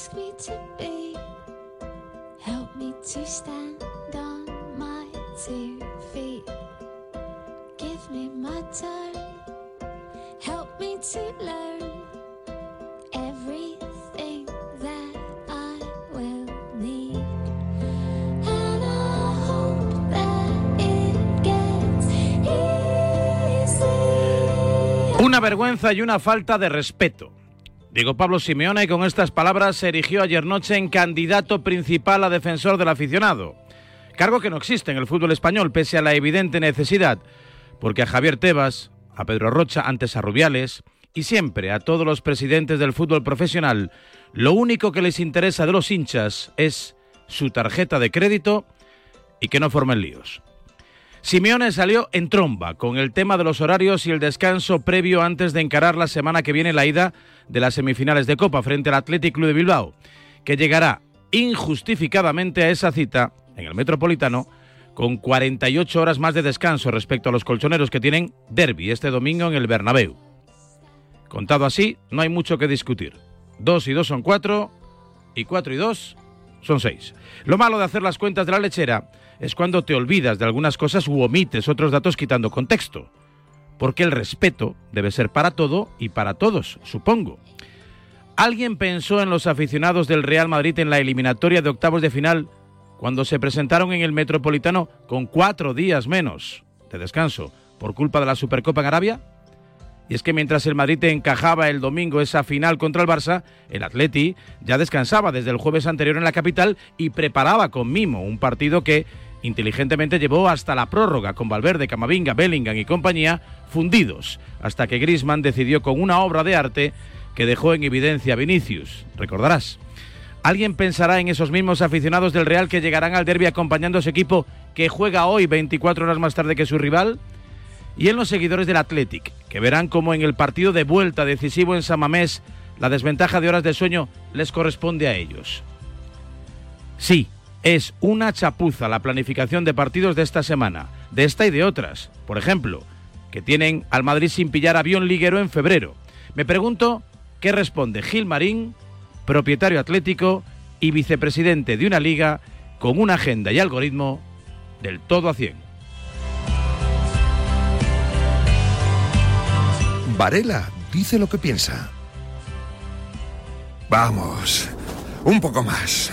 Ask me to be. Help me to stand on my two feet. Give me my turn. Help me to learn everything that I will need. And I hope that it gets easier. Una vergüenza y una falta de respeto. Diego Pablo Simeone con estas palabras se erigió ayer noche en candidato principal a defensor del aficionado. Cargo que no existe en el fútbol español pese a la evidente necesidad, porque a Javier Tebas, a Pedro Rocha, antes a Rubiales, y siempre a todos los presidentes del fútbol profesional, lo único que les interesa de los hinchas es su tarjeta de crédito y que no formen líos. Simeone salió en tromba con el tema de los horarios y el descanso previo antes de encarar la semana que viene la ida de las semifinales de Copa frente al Athletic Club de Bilbao, que llegará injustificadamente a esa cita en el Metropolitano con 48 horas más de descanso respecto a los colchoneros que tienen derby este domingo en el Bernabéu. Contado así, no hay mucho que discutir. Dos y dos son cuatro y cuatro y dos son seis. Lo malo de hacer las cuentas de la lechera es cuando te olvidas de algunas cosas u omites otros datos quitando contexto. Porque el respeto debe ser para todo y para todos, supongo. ¿Alguien pensó en los aficionados del Real Madrid en la eliminatoria de octavos de final cuando se presentaron en el Metropolitano con cuatro días menos de descanso por culpa de la Supercopa en Arabia? Y es que mientras el Madrid encajaba el domingo esa final contra el Barça, el Atleti ya descansaba desde el jueves anterior en la capital y preparaba con mimo un partido que inteligentemente llevó hasta la prórroga con Valverde, Camavinga, Bellingham y compañía fundidos, hasta que Griezmann decidió con una obra de arte que dejó en evidencia a Vinicius, recordarás. ¿Alguien pensará en esos mismos aficionados del Real que llegarán al derby acompañando a su equipo que juega hoy 24 horas más tarde que su rival? Y en los seguidores del Athletic, que verán como en el partido de vuelta decisivo en Samamés la desventaja de horas de sueño les corresponde a ellos. Sí, es una chapuza la planificación de partidos de esta semana, de esta y de otras. Por ejemplo, que tienen al Madrid sin pillar avión liguero en febrero. Me pregunto qué responde Gil Marín, propietario atlético y vicepresidente de una liga con una agenda y algoritmo del todo a 100. Varela dice lo que piensa. Vamos, un poco más.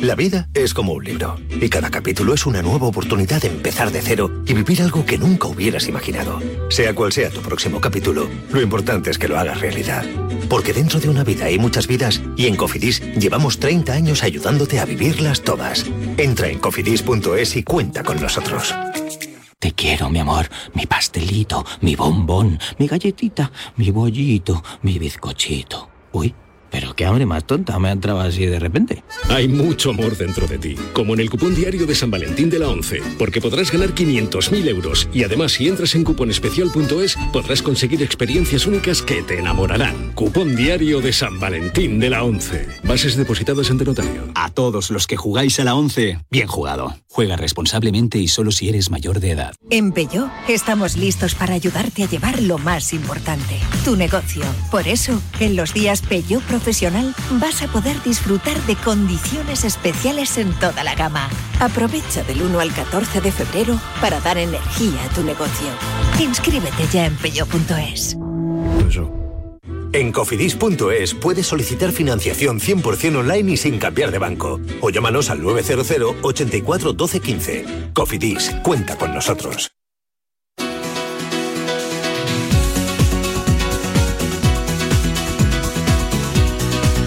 La vida es como un libro y cada capítulo es una nueva oportunidad de empezar de cero y vivir algo que nunca hubieras imaginado. Sea cual sea tu próximo capítulo, lo importante es que lo hagas realidad. Porque dentro de una vida hay muchas vidas y en Cofidis llevamos 30 años ayudándote a vivirlas todas. Entra en cofidis.es y cuenta con nosotros. Te quiero, mi amor, mi pastelito, mi bombón, mi galletita, mi bollito, mi bizcochito. Uy. Pero qué hambre más tonta me ha entrado así de repente. Hay mucho amor dentro de ti, como en el cupón diario de San Valentín de la 11, porque podrás ganar 500.000 euros y además si entras en cuponespecial.es podrás conseguir experiencias únicas que te enamorarán. Cupón diario de San Valentín de la 11. Bases depositadas ante notario. A todos los que jugáis a la 11, bien jugado. Juega responsablemente y solo si eres mayor de edad. En Peugeot estamos listos para ayudarte a llevar lo más importante, tu negocio. Por eso, en los días Peugeot Profesional vas a poder disfrutar de condiciones especiales en toda la gama. Aprovecha del 1 al 14 de febrero para dar energía a tu negocio. Inscríbete ya en peugeot.es. En cofidis.es puedes solicitar financiación 100% online y sin cambiar de banco. O llámanos al 900 84 12 15. Cofidis, cuenta con nosotros.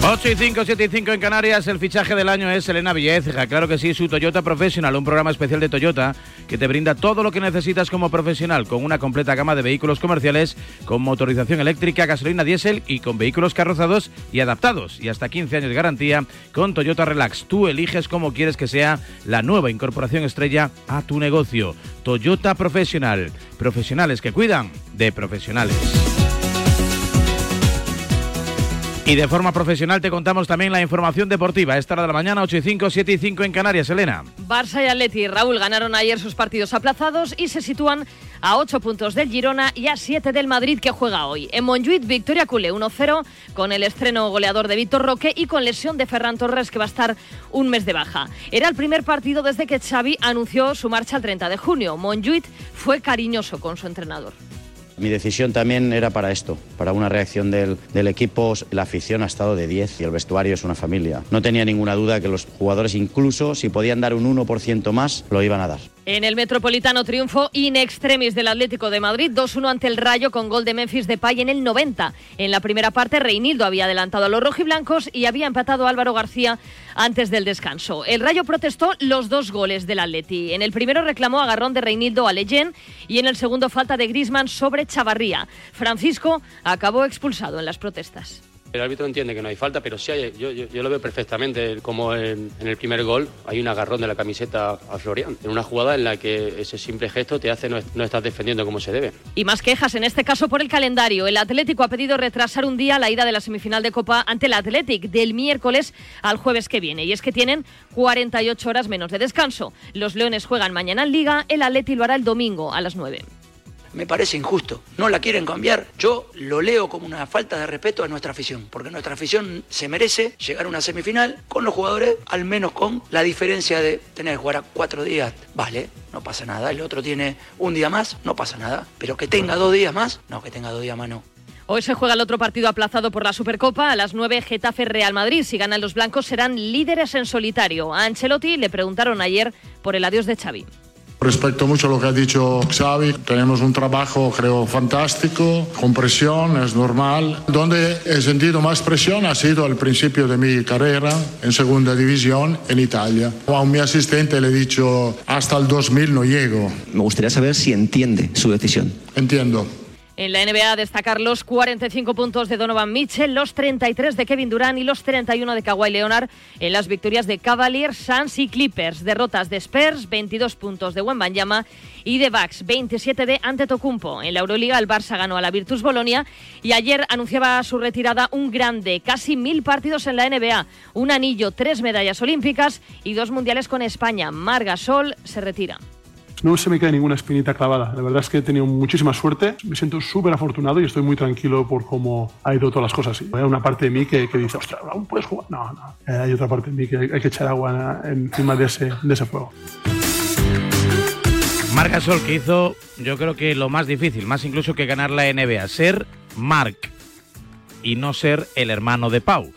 8 y 5, 7 y 5 en Canarias, el fichaje del año es Elena Villecija. Claro que sí, su Toyota Professional, un programa especial de Toyota que te brinda todo lo que necesitas como profesional, con una completa gama de vehículos comerciales, con motorización eléctrica, gasolina diésel y con vehículos carrozados y adaptados. Y hasta 15 años de garantía con Toyota Relax. Tú eliges cómo quieres que sea la nueva incorporación estrella a tu negocio. Toyota Professional. Profesionales que cuidan de profesionales. Y de forma profesional te contamos también la información deportiva. Esta hora de la mañana, 8 y 5, 7 y 5 en Canarias. Elena. Barça y Atleti Raúl ganaron ayer sus partidos aplazados y se sitúan a 8 puntos del Girona y a 7 del Madrid que juega hoy. En Montjuic, victoria culé 1-0 con el estreno goleador de Víctor Roque y con lesión de Ferran Torres que va a estar un mes de baja. Era el primer partido desde que Xavi anunció su marcha el 30 de junio. Montjuic fue cariñoso con su entrenador. Mi decisión también era para esto, para una reacción del, del, equipo. La afición ha estado de 10 y el vestuario es una familia. No tenía ninguna duda que los jugadores, incluso si podían dar un 1% más, lo iban a dar. En el Metropolitano triunfo in extremis del Atlético de Madrid, 2-1 ante el Rayo con gol de Memphis Depay en el 90. En la primera parte, Reinildo había adelantado a los rojiblancos y había empatado Álvaro García antes del descanso. El Rayo protestó los dos goles del Atleti. En el primero reclamó agarrón de Reinildo a Leyen y en el segundo falta de Grisman sobre Chavarría. Francisco acabó expulsado en las protestas. El árbitro entiende que no hay falta, pero sí hay, yo, lo veo perfectamente como en, el primer gol hay un agarrón de la camiseta a Florian, en una jugada en la que ese simple gesto te hace no, estar defendiendo como se debe. Y más quejas, en este caso por el calendario. El Atlético ha pedido retrasar un día la ida de la semifinal de Copa ante el Athletic del miércoles al jueves que viene. Y es que tienen 48 horas menos de descanso. Los Leones juegan mañana en Liga, el Atleti lo hará el domingo a las 9 me parece injusto. No la quieren cambiar. Yo lo leo como una falta de respeto a nuestra afición, porque nuestra afición se merece llegar a una semifinal con los jugadores, al menos con la diferencia de tener que jugar a cuatro días. Vale, no pasa nada. El otro tiene un día más, no pasa nada. Pero que tenga dos días más, no, que tenga dos días más no. Hoy se juega el otro partido aplazado por la Supercopa. A las 9, Getafe Real Madrid. Si ganan los blancos, serán líderes en solitario. A Ancelotti le preguntaron ayer por el adiós de Xavi. Respecto mucho a lo que ha dicho Xavi, tenemos un trabajo creo fantástico, con presión, es normal. Donde he sentido más presión ha sido al principio de mi carrera en segunda división en Italia. A mi asistente le he dicho, hasta el 2000 no llego. Me gustaría saber si entiende su decisión. Entiendo. En la NBA destacar los 45 puntos de Donovan Mitchell, los 33 de Kevin Durant y los 31 de Kawhi Leonard en las victorias de Cavaliers, Suns y Clippers. Derrotas de Spurs, 22 puntos de Wembanyama y de Bucks, 27 de Antetokounmpo. En la Euroliga el Barça ganó a la Virtus Bolonia y ayer anunciaba su retirada un grande, casi mil partidos en la NBA, un anillo, tres medallas olímpicas y dos mundiales con España. Marga Sol se retira no se me cae ninguna espinita clavada. La verdad es que he tenido muchísima suerte. Me siento súper afortunado y estoy muy tranquilo por cómo ha ido todas las cosas. Hay una parte de mí que, que dice, ostras, ¿aún puedes jugar? No, no. Eh, hay otra parte de mí que hay que echar agua encima de ese, de ese fuego. Marc Gasol que hizo, yo creo que lo más difícil, más incluso que ganar la NBA, ser Marc y no ser el hermano de Pau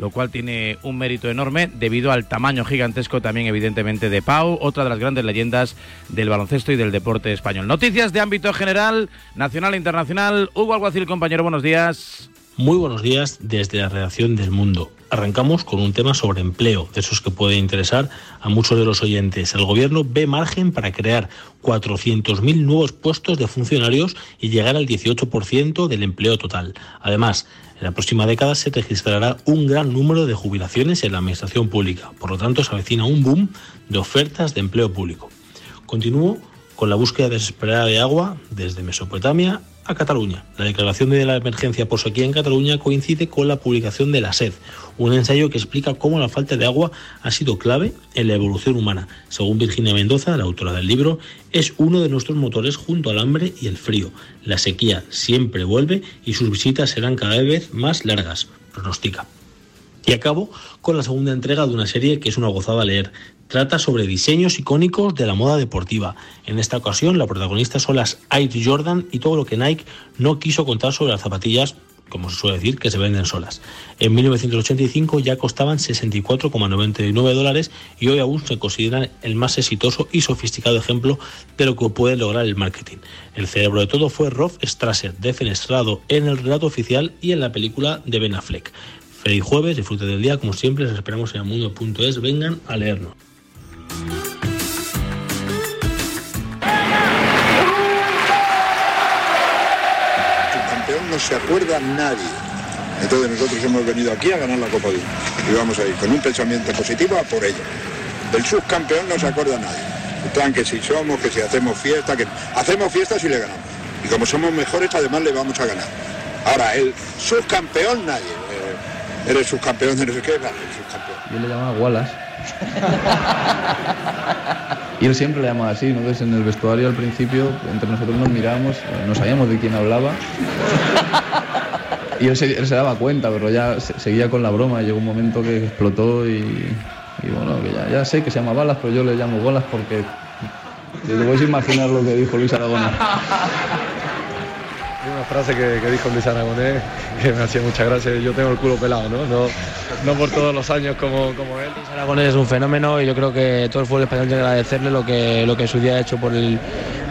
lo cual tiene un mérito enorme debido al tamaño gigantesco también evidentemente de Pau, otra de las grandes leyendas del baloncesto y del deporte español. Noticias de ámbito general, nacional e internacional. Hugo Alguacil, compañero, buenos días. Muy buenos días desde la redacción del Mundo. Arrancamos con un tema sobre empleo, de esos que puede interesar a muchos de los oyentes. El gobierno ve margen para crear 400.000 nuevos puestos de funcionarios y llegar al 18% del empleo total. Además, en la próxima década se registrará un gran número de jubilaciones en la administración pública. Por lo tanto, se avecina un boom de ofertas de empleo público. Continúo con la búsqueda desesperada de agua desde Mesopotamia Cataluña. La declaración de la emergencia por sequía en Cataluña coincide con la publicación de la SED, un ensayo que explica cómo la falta de agua ha sido clave en la evolución humana. Según Virginia Mendoza, la autora del libro, es uno de nuestros motores junto al hambre y el frío. La sequía siempre vuelve y sus visitas serán cada vez más largas, pronostica. Y acabo con la segunda entrega de una serie que es una gozada leer. Trata sobre diseños icónicos de la moda deportiva. En esta ocasión, la protagonista son las Air Jordan y todo lo que Nike no quiso contar sobre las zapatillas como se suele decir, que se venden solas. En 1985 ya costaban 64,99 dólares y hoy aún se consideran el más exitoso y sofisticado ejemplo de lo que puede lograr el marketing. El cerebro de todo fue Rolf Strasser, defenestrado en el relato oficial y en la película de Ben Affleck. Feliz jueves, disfrute del día, como siempre, les esperamos en mundo.es. Vengan a leernos. Campeón no se acuerda nadie. Entonces nosotros hemos venido aquí a ganar la Copa Mundo. Y vamos a ir con un pensamiento positivo a por ello. Del subcampeón no se acuerda nadie. Están que si somos, que si hacemos fiesta, que hacemos fiesta si le ganamos. Y como somos mejores, además le vamos a ganar. Ahora, el subcampeón nadie. Eh, eres subcampeón, eres qué, vale, subcampeón. Yo le llamaba Wallace. y él siempre le llamaba así, ¿no? Entonces en el vestuario al principio, entre nosotros nos mirábamos, no sabíamos de quién hablaba. Y él se, daba cuenta, pero ya se- seguía con la broma. Llegó un momento que explotó y, bueno, que ya, sé que se llama Balas, pero yo le llamo Bolas porque te puedes imaginar lo que dijo Luis Aragonés. Frase que, que dijo Luis Aragonés que me hacía mucha gracia. Yo tengo el culo pelado, ¿no? No, no por todos los años como, como él. Aragonés es un fenómeno y yo creo que todo el fútbol español tiene que agradecerle lo que, lo que en su día ha hecho por el,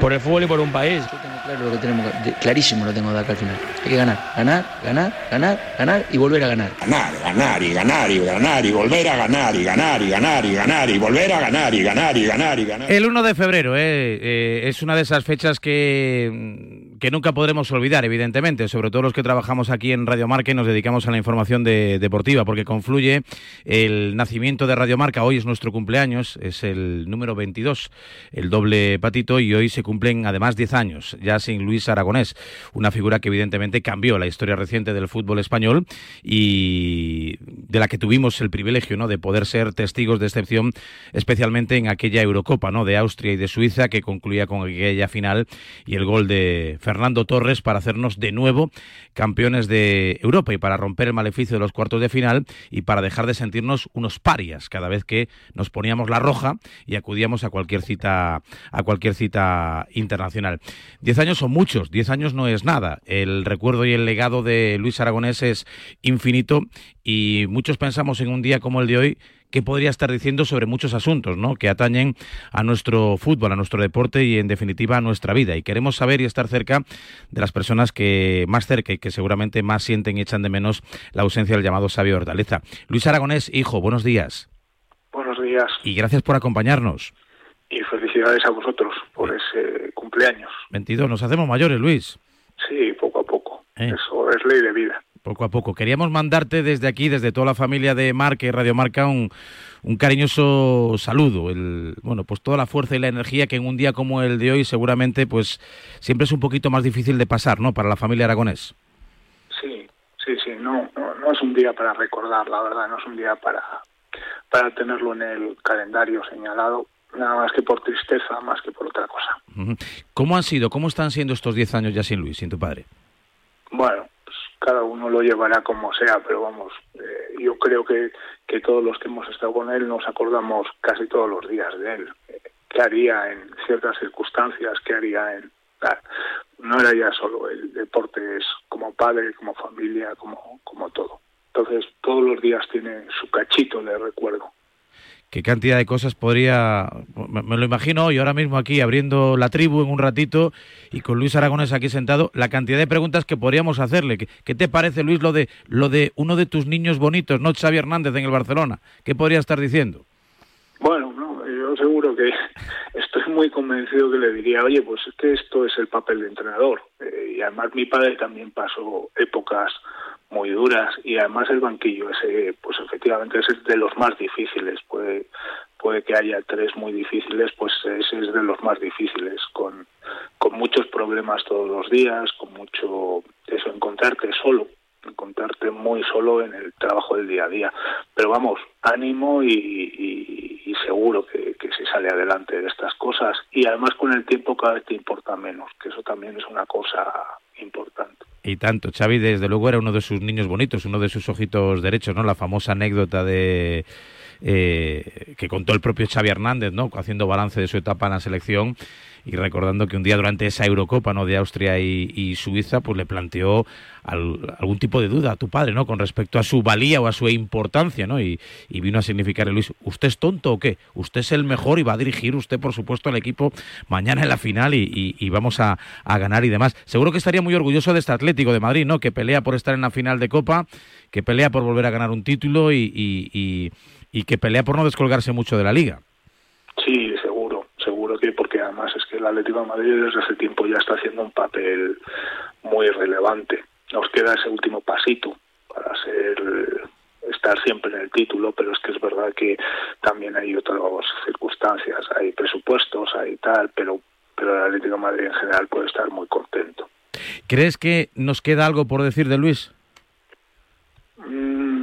por el fútbol y por un país. Claro, lo que tenemos, clarísimo lo tengo de acá al final. Hay que ganar, ganar, ganar, ganar, ganar y volver a ganar. Ganar, ganar y ganar y ganar y volver a ganar y ganar y ganar y ganar y volver a ganar y ganar y ganar y ganar. El 1 de febrero eh, eh, es una de esas fechas que, mm, que nunca podremos olvidar, evidentemente, sobre todo los que trabajamos aquí en Radio Marca y nos dedicamos a la información de- deportiva, porque confluye el nacimiento de Radio Marca. Hoy es nuestro cumpleaños, es el número 22, el doble patito, y hoy se cumplen además 10 años, ya sin Luis Aragonés, una figura que evidentemente cambió la historia reciente del fútbol español y de la que tuvimos el privilegio ¿no? de poder ser testigos de excepción, especialmente en aquella Eurocopa ¿no? de Austria y de Suiza que concluía con aquella final y el gol de Fernando Torres para hacernos de nuevo campeones de Europa y para romper el maleficio de los cuartos de final y para dejar de sentirnos unos parias cada vez que nos poníamos la roja y acudíamos a cualquier cita a cualquier cita internacional. Diez años son muchos, diez años no es nada. El recuerdo y el legado de Luis Aragonés es infinito y muchos pensamos en un día como el de hoy que podría estar diciendo sobre muchos asuntos, ¿no? Que atañen a nuestro fútbol, a nuestro deporte y en definitiva a nuestra vida. Y queremos saber y estar cerca de las personas que más cerca y que seguramente más sienten y echan de menos la ausencia del llamado sabio Hortaleza. Luis Aragonés, hijo, buenos días Buenos días y gracias por acompañarnos. y felicidades a vosotros por ese cumpleaños. 22, nos hacemos mayores, Luis. Sí, poco a poco. Eh. Eso es ley de vida. Poco a poco. Queríamos mandarte desde aquí, desde toda la familia de Marca y Radio Marca, un, un cariñoso saludo. El, bueno, pues toda la fuerza y la energía que en un día como el de hoy seguramente pues siempre es un poquito más difícil de pasar, ¿no? Para la familia aragonés. Sí, sí, sí. No, no, no es un día para recordar, la verdad. No es un día para, para tenerlo en el calendario señalado. Nada más que por tristeza, más que por otra cosa. ¿Cómo han sido, cómo están siendo estos 10 años ya sin Luis, sin tu padre? Bueno, cada uno lo llevará como sea, pero vamos, eh, yo creo que, que todos los que hemos estado con él nos acordamos casi todos los días de él. Eh, ¿Qué haría en ciertas circunstancias? ¿Qué haría en...? No era ya solo el deporte, es como padre, como familia, como, como todo. Entonces, todos los días tiene su cachito de recuerdo. ¿Qué cantidad de cosas podría... Me, lo imagino hoy, ahora mismo aquí, abriendo la tribu en un ratito y con Luis Aragonés aquí sentado, la cantidad de preguntas que podríamos hacerle. ¿Qué, qué te parece, Luis, lo de, lo de uno de tus niños bonitos, no Xavi Hernández en el Barcelona? ¿Qué podría estar diciendo? Bueno, no, yo seguro que estoy muy convencido que le diría, oye, pues es que esto es el papel de entrenador. Eh, y además mi padre también pasó épocas muy duras y además el banquillo ese, pues efectivamente ese es de los más difíciles. Puede, puede que haya tres muy difíciles, pues ese es de los más difíciles, con, con muchos problemas todos los días, con mucho, eso, encontrarte solo encontrarte muy solo en el trabajo del día a día. Pero vamos, ánimo y, seguro que se sale adelante de estas cosas. Y además con el tiempo cada vez te importa menos, que eso también es una cosa importante. Y tanto, Xavi desde luego era uno de sus niños bonitos, uno de sus ojitos derechos, ¿no? La famosa anécdota de eh, que contó el propio Xavi Hernández, ¿no? Haciendo balance de su etapa en la selección y recordando que un día durante esa Eurocopa no de Austria y, Suiza, pues le planteó algún tipo de duda a tu padre, ¿no? Con respecto a su valía o a su importancia, ¿no? Y, vino a significarle, Luis, ¿usted es tonto o qué? Usted es el mejor y va a dirigir usted, por supuesto, al equipo mañana en la final y, vamos a, ganar y demás. Seguro que estaría muy orgulloso de este Atlético de Madrid, ¿no? Que pelea por estar en la final de Copa, que pelea por volver a ganar un título y, y que pelea por no descolgarse mucho de la liga. Sí, seguro, seguro que porque además es que el Atlético de Madrid desde hace tiempo ya está haciendo un papel muy relevante. Nos queda ese último pasito para ser estar siempre en el título, pero es que es verdad que también hay otras circunstancias, hay presupuestos, hay tal, pero pero el Atlético de Madrid en general puede estar muy contento. ¿Crees que nos queda algo por decir de Luis? Mm,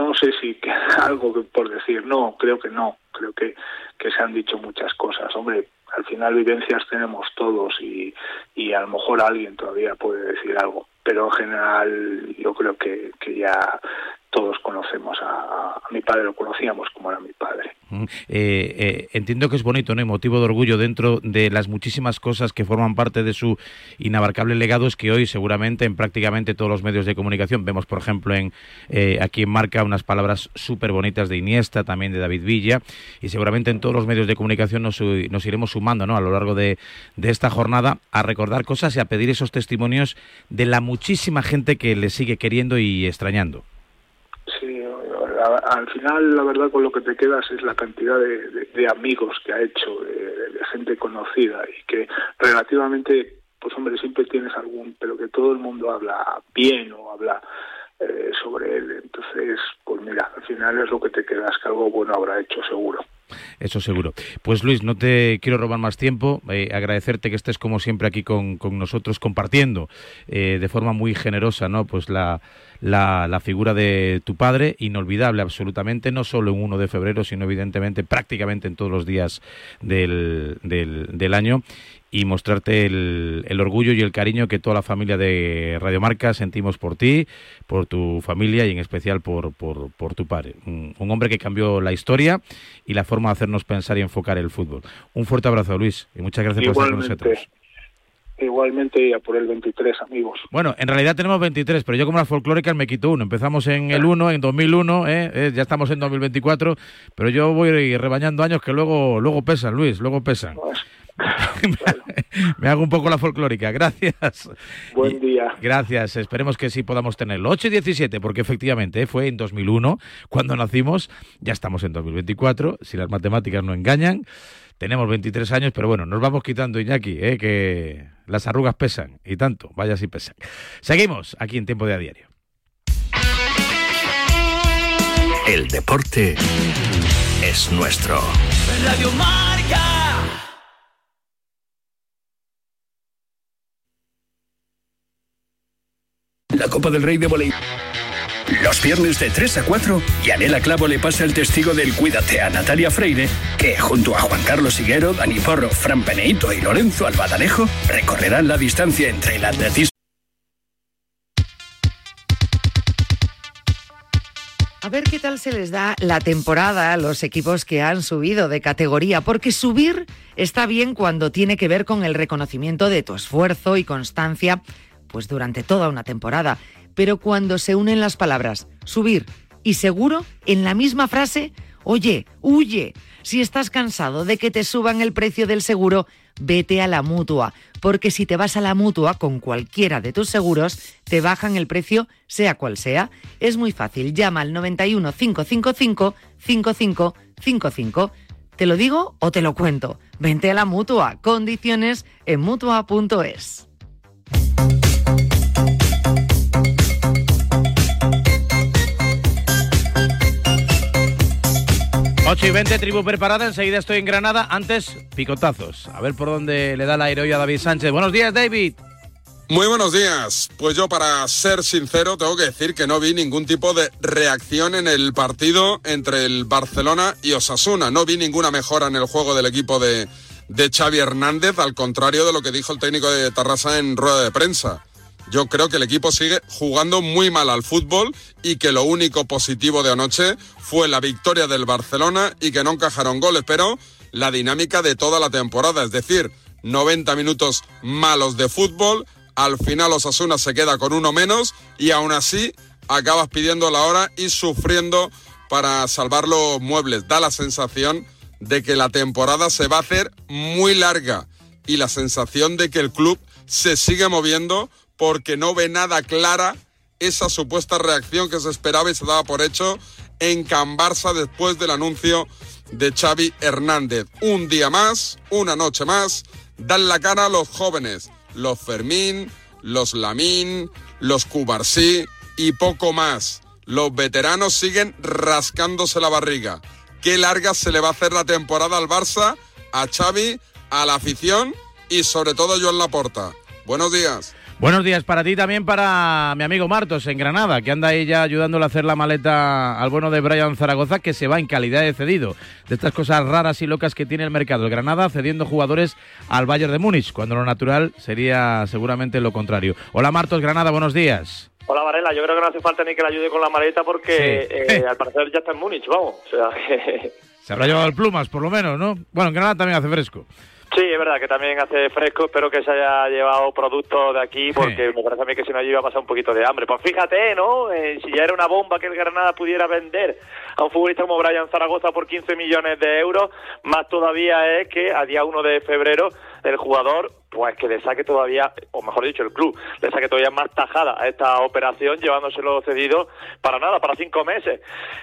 no sé si queda algo por decir, no, creo que no, creo que, que se han dicho muchas cosas. Hombre, al final vivencias tenemos todos y, y a lo mejor alguien todavía puede decir algo, pero en general yo creo que, que ya todos conocemos a, mi padre, lo conocíamos como era mi padre. Eh, eh, entiendo que es bonito, ¿no? Y motivo de orgullo dentro de las muchísimas cosas que forman parte de su inabarcable legado es que hoy seguramente en prácticamente todos los medios de comunicación vemos, por ejemplo, en eh, aquí en Marca unas palabras súper bonitas de Iniesta, también de David Villa, y seguramente en todos los medios de comunicación nos, iremos sumando, ¿no? A lo largo de, de esta jornada a recordar cosas y a pedir esos testimonios de la muchísima gente que le sigue queriendo y extrañando. Al final la verdad con lo que te quedas es la cantidad de, amigos que ha hecho, de, gente conocida y que relativamente, pues hombre, siempre tienes algún, pero que todo el mundo habla bien o habla eh, sobre él. Entonces, pues mira, al final es lo que te quedas, que algo bueno habrá hecho seguro. Eso seguro. Pues Luis, no te quiero robar más tiempo. Eh, agradecerte que estés como siempre aquí con, nosotros compartiendo eh, de forma muy generosa, ¿no? Pues la, la, figura de tu padre, inolvidable absolutamente, no solo en 1 de febrero, sino evidentemente prácticamente en todos los días del, del, año y mostrarte el, el, orgullo y el cariño que toda la familia de Radiomarca sentimos por ti, por tu familia y en especial por, por, por tu padre. Un, hombre que cambió la historia y la forma de hacernos pensar y enfocar el fútbol. Un fuerte abrazo, Luis, y muchas gracias por estar con nosotros. Igualmente y a por el 23, amigos. Bueno, en realidad tenemos 23, pero yo como las folclóricas me quito uno. Empezamos en el 1, en 2001, ¿eh? ¿eh? ya estamos en 2024, pero yo voy rebañando años que luego, luego pesan, Luis, luego pesan. Pues, me hago un poco la folclórica, gracias. Buen día. Gracias, esperemos que sí podamos tenerlo. 8 y 17, porque efectivamente fue en 2001 cuando nacimos, ya estamos en 2024, si las matemáticas no engañan. Tenemos 23 años, pero bueno, nos vamos quitando, Iñaki, ¿eh? que las arrugas pesan, y tanto, vaya si pesan. Seguimos aquí en Tiempo de A Diario. El deporte es nuestro. Radio Marca. La Copa del Rey de Voleibol los viernes de 3 a 4, Yanela Clavo le pasa el testigo del Cuídate a Natalia Freire, que junto a Juan Carlos Higuero, Dani Porro, Fran Peneito y Lorenzo Albadalejo recorrerán la distancia entre el atletismo. A ver qué tal se les da la temporada a los equipos que han subido de categoría, porque subir está bien cuando tiene que ver con el reconocimiento de tu esfuerzo y constancia, pues durante toda una temporada pero cuando se unen las palabras subir y seguro en la misma frase, oye, huye. Si estás cansado de que te suban el precio del seguro, vete a la mutua, porque si te vas a la mutua con cualquiera de tus seguros, te bajan el precio sea cual sea. Es muy fácil, llama al 91 555 5555. ¿Te lo digo o te lo cuento? Vente a la mutua. Condiciones en mutua.es. 8 y 20, tribu preparada, enseguida estoy en Granada. Antes, picotazos. A ver por dónde le da el aire hoy a David Sánchez. Buenos días, David. Muy buenos días. Pues yo, para ser sincero, tengo que decir que no vi ningún tipo de reacción en el partido entre el Barcelona y Osasuna. No vi ninguna mejora en el juego del equipo de, de Xavi Hernández, al contrario de lo que dijo el técnico de Tarrasa en rueda de prensa. Yo creo que el equipo sigue jugando muy mal al fútbol y que lo único positivo de anoche fue la victoria del Barcelona y que no encajaron goles, pero la dinámica de toda la temporada, es decir, 90 minutos malos de fútbol, al final Osasuna se queda con uno menos y aún así acabas pidiendo la hora y sufriendo para salvar los muebles. Da la sensación de que la temporada se va a hacer muy larga y la sensación de que el club se sigue moviendo porque no ve nada clara esa supuesta reacción que se esperaba y se daba por hecho en Can Barça después del anuncio de Xavi Hernández. Un día más, una noche más, dan la cara a los jóvenes, los Fermín, los Lamín, los Cubarsí y poco más. Los veteranos siguen rascándose la barriga. Qué larga se le va a hacer la temporada al Barça, a Xavi, a la afición y sobre todo a Joan Laporta. Buenos días. Buenos días para ti también para mi amigo Martos en Granada, que anda ahí ya ayudándole a hacer la maleta al bueno de Brian Zaragoza, que se va en calidad de cedido. De estas cosas raras y locas que tiene el mercado. El Granada cediendo jugadores al Bayern de Múnich, cuando lo natural sería seguramente lo contrario. Hola Martos, Granada, buenos días. Hola Varela, yo creo que no hace falta ni que le ayude con la maleta porque eh, al parecer ya está en Múnich, vamos. O sea, que... Se habrá llevado el plumas, por lo menos, ¿no? Bueno, en Granada también hace fresco. Sí, es verdad que también hace fresco. Espero que se haya llevado productos de aquí porque me parece a mí que si no allí iba a pasar un poquito de hambre. Pues fíjate, ¿no? Eh, si ya era una bomba que el Granada pudiera vender a un futbolista como Brian Zaragoza por 15 millones de euros, más todavía es que a día 1 de febrero el jugador pues que le saque todavía, o mejor dicho, el club, le saque todavía más tajada a esta operación, llevándoselo cedido para nada, para cinco meses.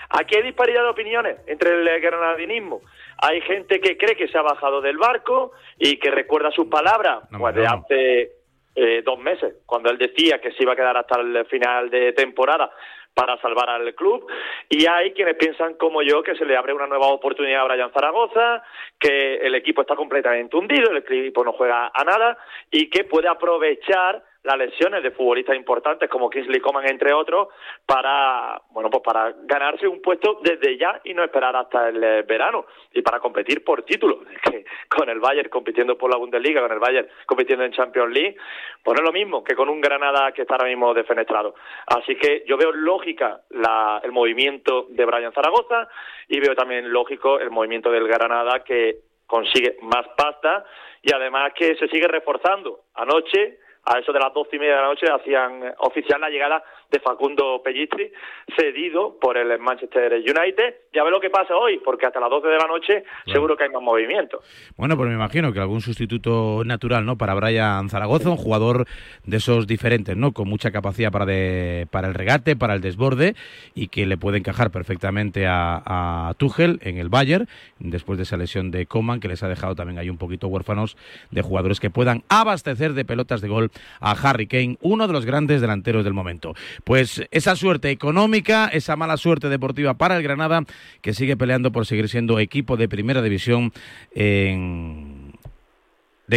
Aquí hay disparidad de opiniones entre el granadinismo. Hay gente que cree que se ha bajado del barco y que recuerda sus palabras, pues de hace eh, dos meses, cuando él decía que se iba a quedar hasta el final de temporada para salvar al club. Y hay quienes piensan como yo que se le abre una nueva oportunidad a Brian Zaragoza, que el equipo está completamente hundido, el equipo no juega a nada y que puede aprovechar las lesiones de futbolistas importantes como Kingsley Coman entre otros para bueno pues para ganarse un puesto desde ya y no esperar hasta el eh, verano y para competir por título que con el Bayern compitiendo por la Bundesliga con el Bayern compitiendo en Champions League pues no es lo mismo que con un Granada que está ahora mismo defenestrado. Así que yo veo lógica la, el movimiento de Brian Zaragoza y veo también lógico el movimiento del Granada que consigue más pasta y además que se sigue reforzando. Anoche a eso de las doce y media de la noche hacían oficial la llegada de Facundo Pellistri, cedido por el Manchester United. Ya ve lo que pasa hoy, porque hasta las 12 de la noche seguro que hay más movimiento. Bueno, pues me imagino que algún sustituto natural, ¿no? Para Brian Zaragoza, un jugador de esos diferentes, ¿no? Con mucha capacidad para, de, para el regate, para el desborde y que le puede encajar perfectamente a, a Tuchel en el Bayern, después de esa lesión de Coman, que les ha dejado también ahí un poquito huérfanos de jugadores que puedan abastecer de pelotas de gol a Harry Kane, uno de los grandes delanteros del momento. Pues esa suerte económica, esa mala suerte deportiva para el Granada, que sigue peleando por seguir siendo equipo de primera división de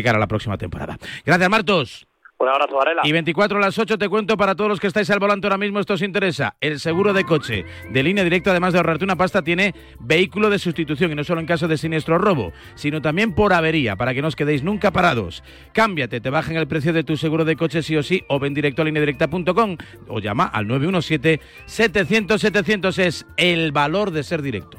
cara a la próxima temporada. Gracias, Martos. Un abrazo, Varela. Y 24 a las 8 te cuento para todos los que estáis al volante ahora mismo, esto os interesa. El seguro de coche de línea directa, además de ahorrarte una pasta, tiene vehículo de sustitución y no solo en caso de siniestro o robo, sino también por avería, para que no os quedéis nunca parados. Cámbiate, te bajen el precio de tu seguro de coche sí o sí, o ven directo a lineadirecta.com o llama al 917-700-700. Es el valor de ser directo.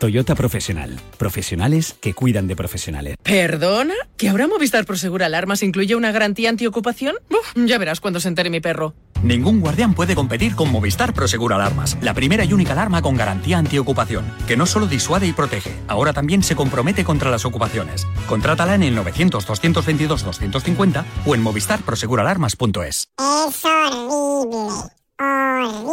Toyota Profesional. Profesionales que cuidan de profesionales. ¿Perdona? ¿Que ahora Movistar Prosegura Alarmas incluye una garantía antiocupación? Uf, ya verás cuando se entere mi perro. Ningún guardián puede competir con Movistar Prosegur Alarmas, la primera y única alarma con garantía antiocupación, que no solo disuade y protege, ahora también se compromete contra las ocupaciones. Contrátala en el 900-222-250 o en movistarproseguralarmas.es. Es horrible. Horrible.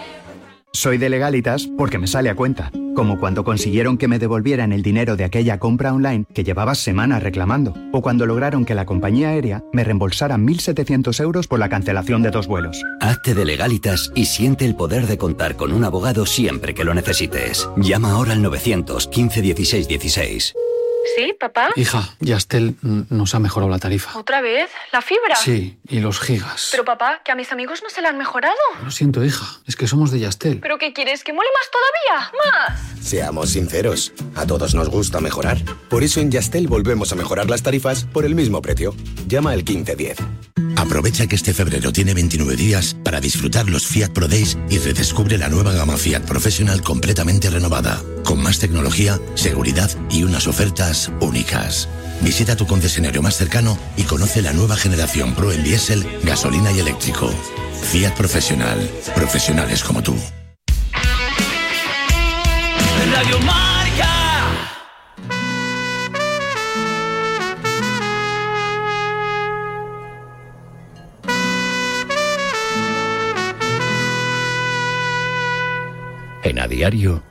Soy de legalitas porque me sale a cuenta. Como cuando consiguieron que me devolvieran el dinero de aquella compra online que llevaba semanas reclamando. O cuando lograron que la compañía aérea me reembolsara 1.700 euros por la cancelación de dos vuelos. Hazte de legalitas y siente el poder de contar con un abogado siempre que lo necesites. Llama ahora al 915 16 16. ¿Sí, papá? Hija, Yastel nos ha mejorado la tarifa. ¿Otra vez? ¿La fibra? Sí, y los gigas. Pero papá, que a mis amigos no se la han mejorado. Lo siento, hija, es que somos de Yastel. ¿Pero qué quieres? ¿Que mole más todavía? ¡Más! Seamos sinceros, a todos nos gusta mejorar. Por eso en Yastel volvemos a mejorar las tarifas por el mismo precio. Llama al 1510. Aprovecha que este febrero tiene 29 días para disfrutar los Fiat Pro Days y redescubre la nueva gama Fiat Professional completamente renovada, con más tecnología, seguridad y unas ofertas únicas. Visita tu concesionario más cercano y conoce la nueva generación Pro en diésel, gasolina y eléctrico. Fiat Professional. Profesionales como tú. Radio Marca. En a diario.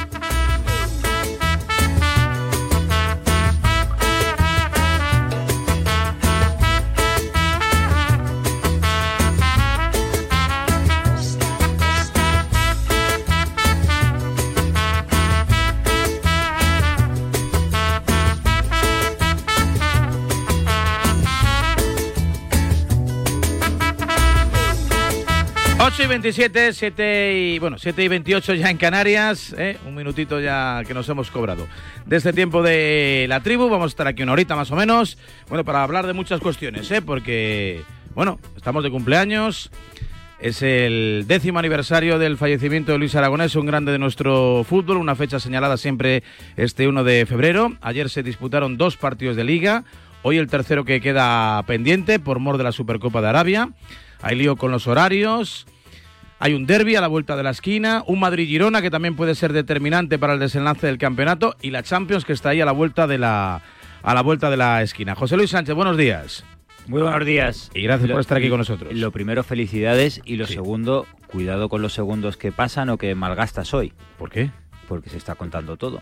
Ocho y 27, 7 y, bueno, 7 y 28 ya en Canarias, ¿eh? un minutito ya que nos hemos cobrado. De este tiempo de la tribu, vamos a estar aquí una horita más o menos, bueno, para hablar de muchas cuestiones, ¿eh? porque, bueno, estamos de cumpleaños, es el décimo aniversario del fallecimiento de Luis Aragonés, un grande de nuestro fútbol, una fecha señalada siempre este 1 de febrero. Ayer se disputaron dos partidos de liga, hoy el tercero que queda pendiente por mor de la Supercopa de Arabia. Hay lío con los horarios. Hay un derby a la vuelta de la esquina, un Madrid-Girona que también puede ser determinante para el desenlace del campeonato y la Champions que está ahí a la vuelta de la a la vuelta de la esquina. José Luis Sánchez, buenos días. Muy buenos días. Y gracias Lo- por estar aquí con nosotros. Lo primero, felicidades. Y lo segundo, cuidado con los segundos que pasan o que malgastas hoy. ¿Por qué? Porque se está contando todo.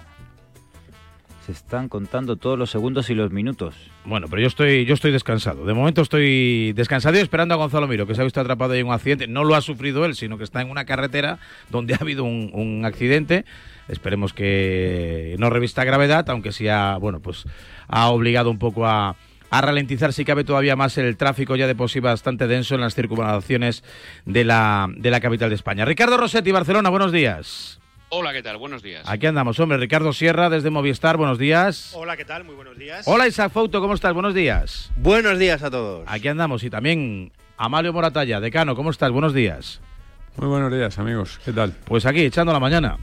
Se están contando todos los segundos y los minutos. Bueno, pero yo estoy, yo estoy descansado. De momento estoy descansado y esperando a Gonzalo Miro, que se ha visto atrapado en un accidente. No lo ha sufrido él, sino que está en una carretera donde ha habido un, accidente. Esperemos que no revista gravedad, aunque sí ha, bueno, pues ha obligado un poco a, a ralentizar, si cabe todavía más el tráfico ya de por sí bastante denso en las circunvalaciones de la, de la capital de España. Ricardo Rossetti, Barcelona, buenos días. Hola, ¿qué tal? Buenos días. Aquí andamos, hombre. Ricardo Sierra desde Movistar, buenos días. Hola, ¿qué tal? Muy buenos días. Hola Isaac Fouto, ¿cómo estás? Buenos días. Buenos días a todos. Aquí andamos y también Amalio Moratalla, decano, ¿cómo estás? Buenos días. Muy buenos días, amigos. ¿Qué tal? Pues aquí, echando la mañana.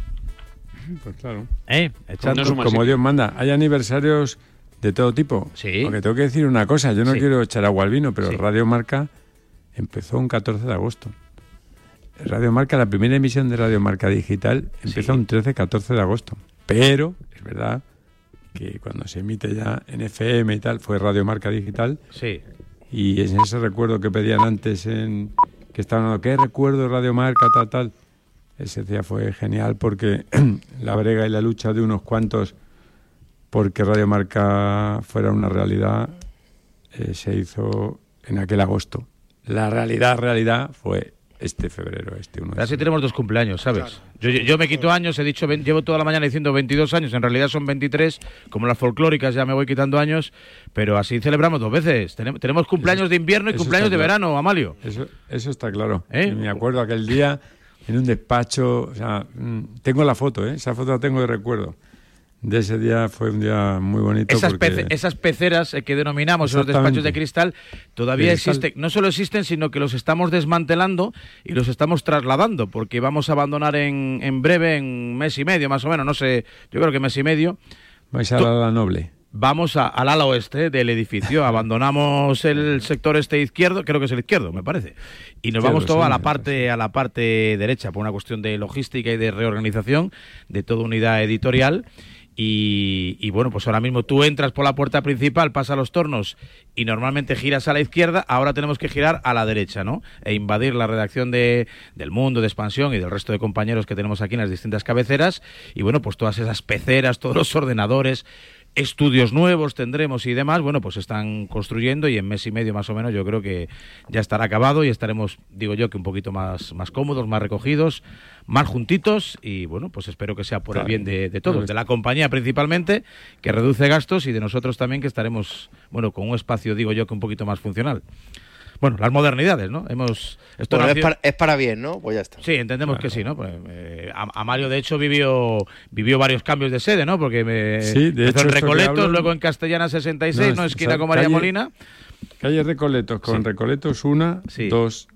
Pues claro. ¿Eh? Echando... Como, como Dios manda. Hay aniversarios de todo tipo. Sí. Porque tengo que decir una cosa. Yo no Sí. quiero echar agua al vino, pero Sí. Radio Marca empezó un 14 de agosto. Radio Marca, la primera emisión de Radio Marca Digital empezó un 13-14 de agosto. Pero es verdad que cuando se emite ya en FM y tal, fue Radio Marca Digital. Sí. Y en ese recuerdo que pedían antes en que estaban hablando, ¿qué recuerdo Radio Marca, tal, tal? Ese día fue genial porque la brega y la lucha de unos cuantos porque Radio Marca fuera una realidad eh, se hizo en aquel agosto. La realidad, realidad fue este febrero, este 1 de Así tenemos dos cumpleaños, ¿sabes? Yo, yo- yo me quito años, he dicho, llevo toda la mañana diciendo 22 años, en realidad son 23, como las folclóricas ya me voy quitando años, pero así celebramos dos veces. Tenemos, tenemos cumpleaños de invierno y cumpleaños de claro. verano, Amalio. Eso, eso está claro. ¿Eh? Me acuerdo aquel día en un despacho, o sea, mm, tengo la foto, ¿eh? esa foto la tengo de recuerdo. De ese día fue un día muy bonito. Esas, porque... pece- esas peceras eh, que denominamos los despachos de cristal todavía cristal. existen. No solo existen, sino que los estamos desmantelando y los estamos trasladando, porque vamos a abandonar en, en breve, en mes y medio más o menos, no sé, yo creo que mes y medio. Vais a la, noble. vamos a- al ala oeste del edificio, abandonamos el sector este izquierdo, creo que es el izquierdo, me parece, y nos vamos todo sí, a la parte a la parte derecha por una cuestión de logística y de reorganización de toda unidad editorial. Y, bueno, pues ahora mismo tú entras por la puerta principal, pasas los tornos y normalmente giras a la izquierda, ahora tenemos que girar a la derecha, ¿no? E invadir la redacción de, del Mundo, de Expansión y del resto de compañeros que tenemos aquí en las distintas cabeceras. Y bueno, pues todas esas peceras, todos los ordenadores, estudios nuevos tendremos y demás, bueno, pues están construyendo y en mes y medio más o menos yo creo que ya estará acabado y estaremos, digo yo, que un poquito más, más cómodos, más recogidos, más juntitos y bueno, pues espero que sea por el bien de, de todos, de la compañía principalmente, que reduce gastos y de nosotros también que estaremos, bueno, con un espacio, digo yo, que un poquito más funcional. Bueno, las modernidades, ¿no? Hemos... Esto Bueno, es, nació- para, es para bien, ¿no? Pues ya está. Sí, entendemos que sí, ¿no? Pues, eh, a, a Mario, de hecho, vivió vivió varios cambios de sede, ¿no? Porque me Sí, de hecho, en Recoletos, hablo- luego en Castellana 66, ¿no? No, Esquina o sea, con María calle- Molina. Calle Recoletos, con Sí. Recoletos una, Sí. dos,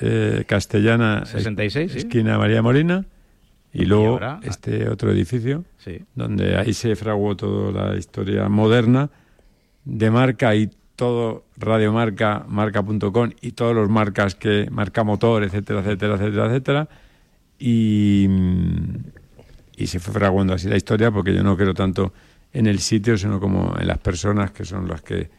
eh, Castellana, 66, sí. esquina María Molina, y luego ahora- este otro edificio, Sí. donde ahí se fraguó toda la historia moderna de marca y todo radiomarca, marca.com y todos los marcas que marca motor, etcétera, etcétera, etcétera, etcétera. Y, y se fue fraguando así la historia porque yo no creo tanto en el sitio, sino como en las personas que son las que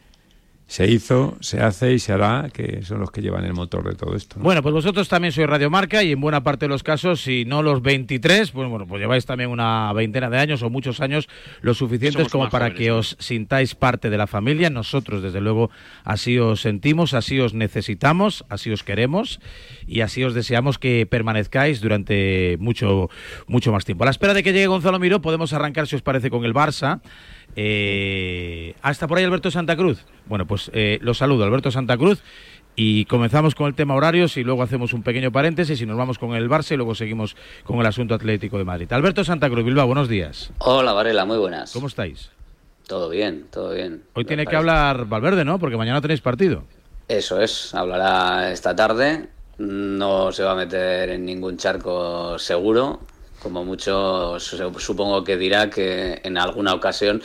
se hizo, se hace y se hará, que son los que llevan el motor de todo esto. ¿no? Bueno, pues vosotros también sois Radiomarca y en buena parte de los casos, si no los 23, pues bueno, pues lleváis también una veintena de años o muchos años, lo suficientes Somos como para jóvenes, que os sintáis parte de la familia. Nosotros, desde luego, así os sentimos, así os necesitamos, así os queremos y así os deseamos que permanezcáis durante mucho, mucho más tiempo. A la espera de que llegue Gonzalo Miró, podemos arrancar, si os parece, con el Barça. Eh, ¿Hasta por ahí Alberto Santa Cruz? Bueno, pues eh, los saludo, Alberto Santa Cruz. Y comenzamos con el tema horarios y luego hacemos un pequeño paréntesis y nos vamos con el Barça y luego seguimos con el asunto Atlético de Madrid. Alberto Santa Cruz, Bilbao, buenos días. Hola Varela, muy buenas. ¿Cómo estáis? Todo bien, todo bien. Hoy tiene que hablar Valverde, ¿no? Porque mañana tenéis partido. Eso es, hablará esta tarde. No se va a meter en ningún charco seguro. Como mucho su- supongo que dirá que en alguna ocasión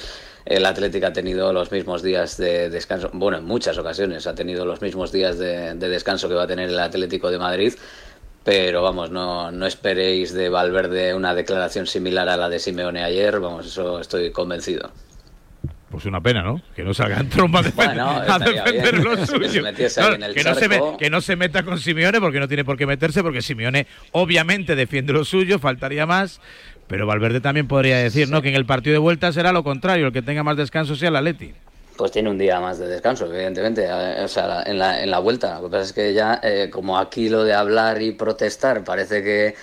el Atlético ha tenido los mismos días de descanso. Bueno, en muchas ocasiones ha tenido los mismos días de, de descanso que va a tener el Atlético de Madrid. Pero vamos, no, no esperéis de Valverde una declaración similar a la de Simeone ayer. Vamos, eso estoy convencido. Pues una pena, ¿no? Que no salga en tromba a defender, Bueno, a defender bien lo suyo. que, no se me- que no se meta con Simeone porque no tiene por qué meterse, porque Simeone obviamente defiende lo suyo, faltaría más. Pero Valverde también podría decir, ¿no? Que en el partido de vuelta será lo contrario, el que tenga más descanso sea el Atleti. Pues tiene un día más de descanso, evidentemente, eh, o sea, en la, en la vuelta. Lo que pasa es que ya, eh, como aquí lo de hablar y protestar parece que,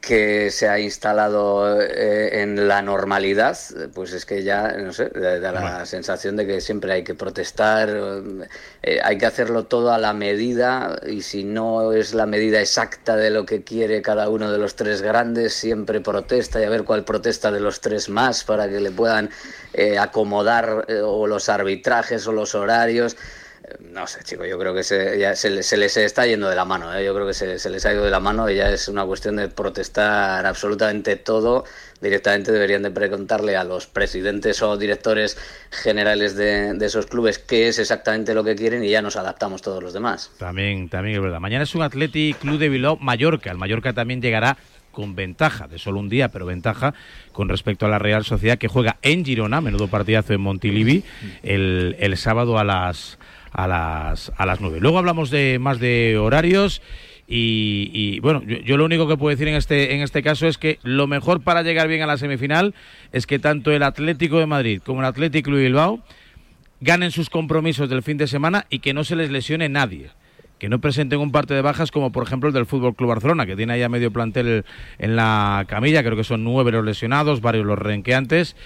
que se ha instalado eh, en la normalidad, pues es que ya, no sé, da da la sensación de que siempre hay que protestar, eh, hay que hacerlo todo a la medida y si no es la medida exacta de lo que quiere cada uno de los tres grandes, siempre protesta y a ver cuál protesta de los tres más para que le puedan eh, acomodar eh, o los arbitrajes o los horarios. No sé, chico, yo creo que se, ya se, le- se les está yendo de la mano. ¿eh? Yo creo que se, se les ha ido de la mano y ya es una cuestión de protestar absolutamente todo. Directamente deberían de preguntarle a los presidentes o directores generales de, de esos clubes qué es exactamente lo que quieren y ya nos adaptamos todos los demás. También, también es verdad. Mañana es un Atleti Club de Bilbao Mallorca. El Mallorca también llegará con ventaja, de solo un día, pero ventaja con respecto a la Real Sociedad que juega en Girona, menudo partidazo en Montilivi, el, el sábado a las a las a las 9. Luego hablamos de más de horarios y, bueno, yo, lo único que puedo decir en este en este caso es que lo mejor para llegar bien a la semifinal es que tanto el Atlético de Madrid como el Atlético de Bilbao ganen sus compromisos del fin de semana y que no se les lesione nadie. Que no presenten un parte de bajas como por ejemplo el del Fútbol Club Barcelona, que tiene ahí a medio plantel en la camilla, creo que son nueve los lesionados, varios los renqueantes.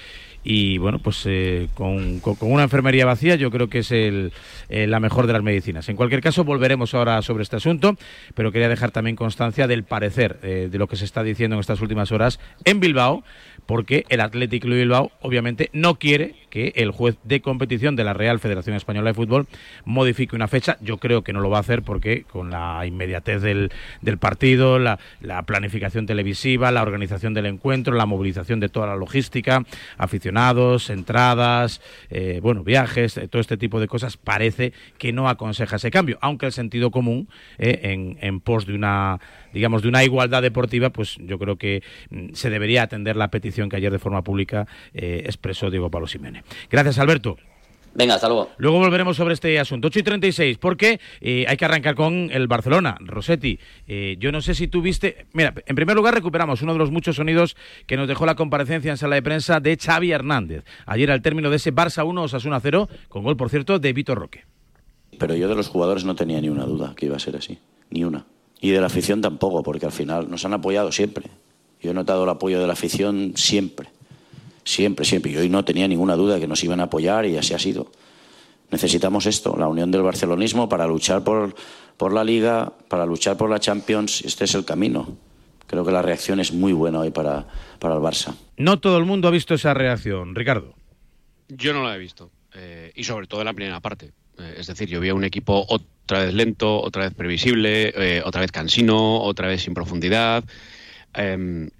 Y bueno, pues eh, con, con- una enfermería vacía yo creo que es el, eh, la mejor de las medicinas. En cualquier caso, volveremos ahora sobre este asunto, pero quería dejar también constancia del parecer eh, de lo que se está diciendo en estas últimas horas en Bilbao, porque el Athletic Club Bilbao obviamente no quiere que el juez de competición de la Real Federación Española de Fútbol modifique una fecha. Yo creo que no lo va a hacer porque con la inmediatez del, del partido, la, la planificación televisiva, la organización del encuentro, la movilización de toda la logística, aficionados, entradas, eh, bueno, viajes, eh, todo este tipo de cosas, parece que no aconseja ese cambio, aunque el sentido común eh, en, en pos de una digamos, de una igualdad deportiva, pues yo creo que mm, se debería atender la petición que ayer de forma pública eh, expresó Diego Pablo Simene. Gracias, Alberto. Venga, hasta luego. Luego volveremos sobre este asunto. 8 y 36, porque eh, hay que arrancar con el Barcelona. Rosetti, eh, yo no sé si tú viste. Mira, en primer lugar, recuperamos uno de los muchos sonidos que nos dejó la comparecencia en sala de prensa de Xavi Hernández. Ayer, al término de ese Barça 1, Osasuna 0, con gol, por cierto, de Vitor Roque. Pero yo de los jugadores no tenía ni una duda que iba a ser así. Ni una. Y de la afición tampoco, porque al final nos han apoyado siempre. Yo he notado el apoyo de la afición siempre. Siempre, siempre. Y hoy no tenía ninguna duda de que nos iban a apoyar y así ha sido. Necesitamos esto, la unión del barcelonismo para luchar por, por la Liga, para luchar por la Champions. Este es el camino. Creo que la reacción es muy buena hoy para, para el Barça. No todo el mundo ha visto esa reacción. Ricardo. Yo no la he visto. Eh, y sobre todo en la primera parte. Eh, es decir, yo vi a un equipo otra vez lento, otra vez previsible, eh, otra vez cansino, otra vez sin profundidad. Em,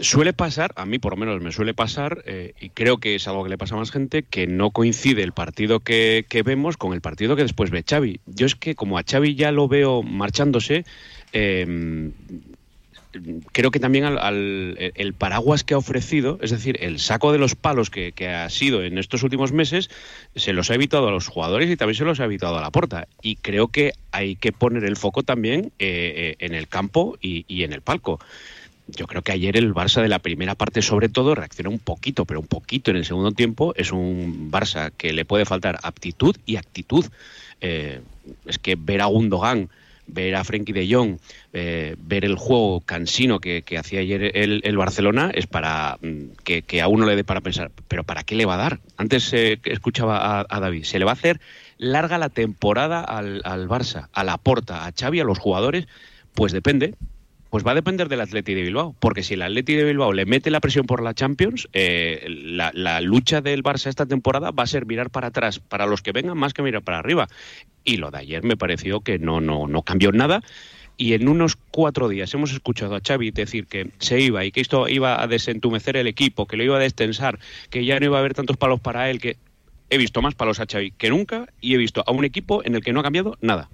suele pasar, a mí por lo menos me suele pasar, eh, y creo que es algo que le pasa a más gente, que no coincide el partido que, que vemos con el partido que después ve Xavi. Yo es que como a Xavi ya lo veo marchándose, eh, creo que también al, al- el paraguas que ha ofrecido, es decir, el saco de los palos que, que ha sido en estos últimos meses, se los ha evitado a los jugadores y también se los ha evitado a la porta. Y creo que hay que poner el foco también eh, eh, en el campo y, y en el palco. Yo creo que ayer el Barça de la primera parte, sobre todo, reaccionó un poquito, pero un poquito en el segundo tiempo. Es un Barça que le puede faltar aptitud y actitud. Eh, es que ver a Gundogan, ver a Frenkie de Jong, eh, ver el juego cansino que, que hacía ayer el, el Barcelona es para mm, que, que a uno le dé para pensar, pero ¿para qué le va a dar? Antes eh, escuchaba a, a David, se le va a hacer larga la temporada al, al Barça, a la porta, a Xavi, a los jugadores, pues depende. Pues va a depender del Atleti de Bilbao, porque si el Atleti de Bilbao le mete la presión por la Champions, eh, la, la lucha del Barça esta temporada va a ser mirar para atrás para los que vengan más que mirar para arriba. Y lo de ayer me pareció que no, no, no cambió nada. Y en unos cuatro días hemos escuchado a Xavi decir que se iba y que esto iba a desentumecer el equipo, que lo iba a destensar, que ya no iba a haber tantos palos para él, que he visto más palos a Xavi que nunca y he visto a un equipo en el que no ha cambiado nada.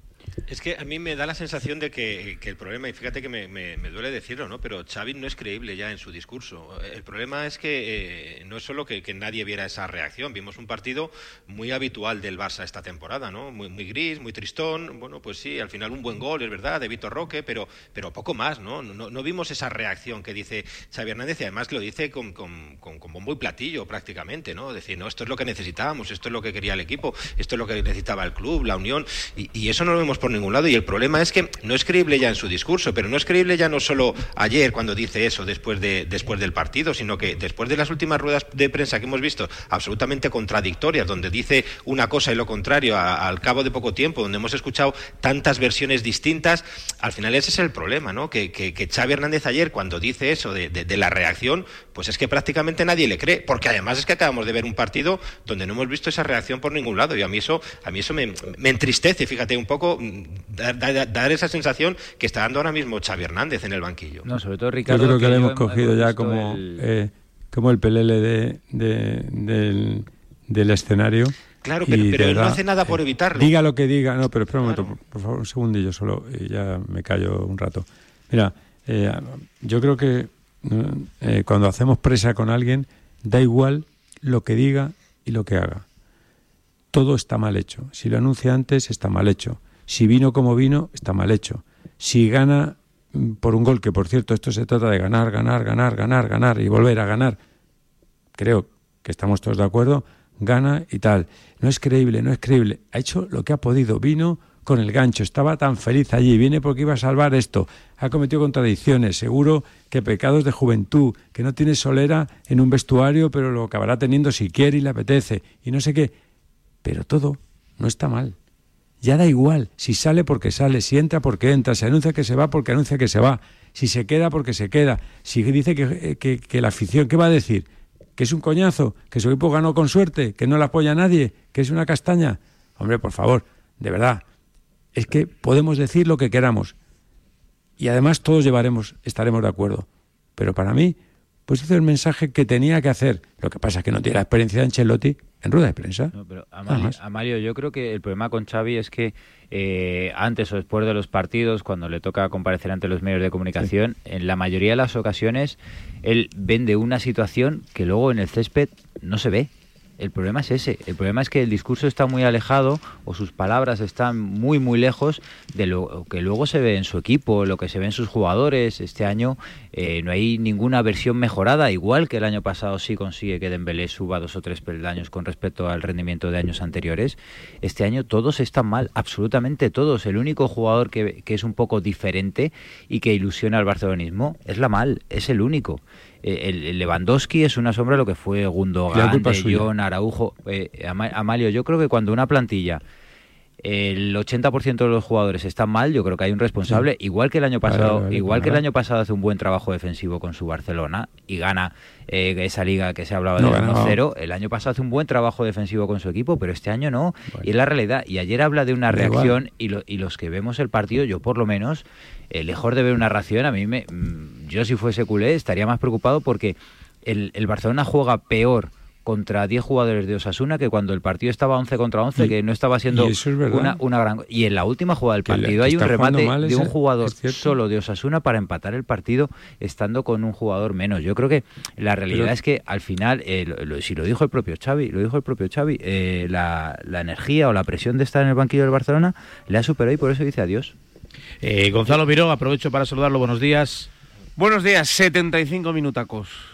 Es que a mí me da la sensación de que, el problema, y fíjate que me, duele decirlo, ¿no? pero Xavi no es creíble ya en su discurso. El problema es que eh, no es solo que, nadie viera esa reacción, vimos un partido muy habitual del Barça esta temporada, ¿no? muy, gris, muy tristón, bueno, pues sí, al final un buen gol, es verdad, de Vitor Roque, pero, pero poco más, ¿no? No, vimos esa reacción que dice Xavi Hernández y además lo dice con, con, con- bombo y platillo prácticamente, ¿no? Decir, no, esto es lo que necesitábamos, esto es lo que quería el equipo, esto es lo que necesitaba el club, la unión, y, y eso no lo vemos por ningún lado. Y el problema es que no es creíble ya en su discurso, pero no es creíble ya no solo ayer cuando dice eso después, de, después del partido, sino que después de las últimas ruedas de prensa que hemos visto, absolutamente contradictorias, donde dice una cosa y lo contrario al cabo de poco tiempo, donde hemos escuchado tantas versiones distintas, al final ese es el problema, ¿no? Que, que, Xavi Hernández ayer cuando dice eso de, de- la reacción, pues es que prácticamente nadie le cree, porque además es que acabamos de ver un partido donde no hemos visto esa reacción por ningún lado y a mí eso, a mí eso me, me entristece, fíjate, un poco dar, dar- dar esa sensación que está dando ahora mismo Xavi Hernández en el banquillo. No, sobre todo Yo Ricardo. creo que, que le yo hemos he- cogido ya como, el- eh, como el pelele de, de- del, del escenario. Claro, pero, él no hace nada por evitarlo. Diga lo que diga. No, pero espera un momento, por, por favor, un segundillo solo y ya me callo un rato. Mira, eh, yo creo que eh, cuando hacemos presa con alguien, da igual lo que diga y lo que haga. Todo está mal hecho. Si lo anuncia antes, está mal hecho. Si vino como vino, está mal hecho. Si gana mm, por un gol, que por cierto, esto se trata de ganar, ganar, ganar, ganar, ganar y volver a ganar. Creo que estamos todos de acuerdo, gana y tal. No es creíble, no es creíble. Ha hecho lo que ha podido. Vino con el gancho, estaba tan feliz allí, viene porque iba a salvar esto. Ha cometido contradicciones, seguro que pecados de juventud, que no tiene solera en un vestuario, pero lo acabará teniendo si quiere y le apetece, y no sé qué. Pero todo no está mal. Ya da igual si sale porque sale, si entra porque entra, si anuncia que se va porque anuncia que se va, si se queda porque se queda, si dice que, que- que la afición, ¿qué va a decir? que es un coñazo, que su equipo ganó con suerte, que no le apoya nadie, que es una castaña. Hombre, por favor, de verdad, es que podemos decir lo que queramos. Y además todos llevaremos, estaremos de acuerdo. Pero para mí, pues hizo el mensaje que tenía que hacer. Lo que pasa es que no tiene la experiencia de Ancelotti en rueda de prensa. No, pero más. Amalio, yo creo que el problema con Xavi es que eh, antes o después de los partidos, cuando le toca comparecer ante los medios de comunicación, en la mayoría de las ocasiones él vende una situación que luego en el césped no se ve. El problema es ese. El problema es que el discurso está muy alejado o sus palabras están muy, muy lejos de lo que luego se ve en su equipo, lo que se ve en sus jugadores. Este año eh, no hay ninguna versión mejorada, igual que el año pasado sí consigue que Dembélé suba dos o tres peldaños con respecto al rendimiento de años anteriores. Este año todos están mal, absolutamente todos. El único jugador que, que es un poco diferente y que ilusiona al barcelonismo es la mal, es el único. Eh, El, el Lewandowski es una sombra de lo que fue Gundogan, De Araujo, eh, Ama- Amalio. Yo creo que cuando una plantilla el 80% de los jugadores están mal, yo creo que hay un responsable, igual que el año pasado, vale, igual que el año pasado hace un buen trabajo defensivo con su Barcelona y gana eh, esa liga que se hablaba No de ganaba. 1-0, el año pasado hace un buen trabajo defensivo con su equipo, pero este año no, y es la realidad. Y ayer habla de una reacción y, lo- y los que vemos el partido, yo por lo menos, eh, lejos de ver una reacción, a mí me, mm, yo si fuese culé estaría más preocupado porque el, el Barcelona juega peor contra 10 jugadores de Osasuna que cuando el partido estaba 11 contra 11, Y- que no estaba siendo es una, una gran... Y en la última jugada del partido que hay un remate mal de un jugador solo de Osasuna para empatar el partido estando con un jugador menos. Yo creo que la realidad Pero- es que al final, eh, lo- lo- si lo dijo el propio Xavi, lo dijo el propio Xavi, eh, la, la energía o la presión de estar en el banquillo del Barcelona le ha superado y por eso dice adiós. Eh, Gonzalo Miró, aprovecho para saludarlo. Buenos días. Buenos días, 75 minutacos.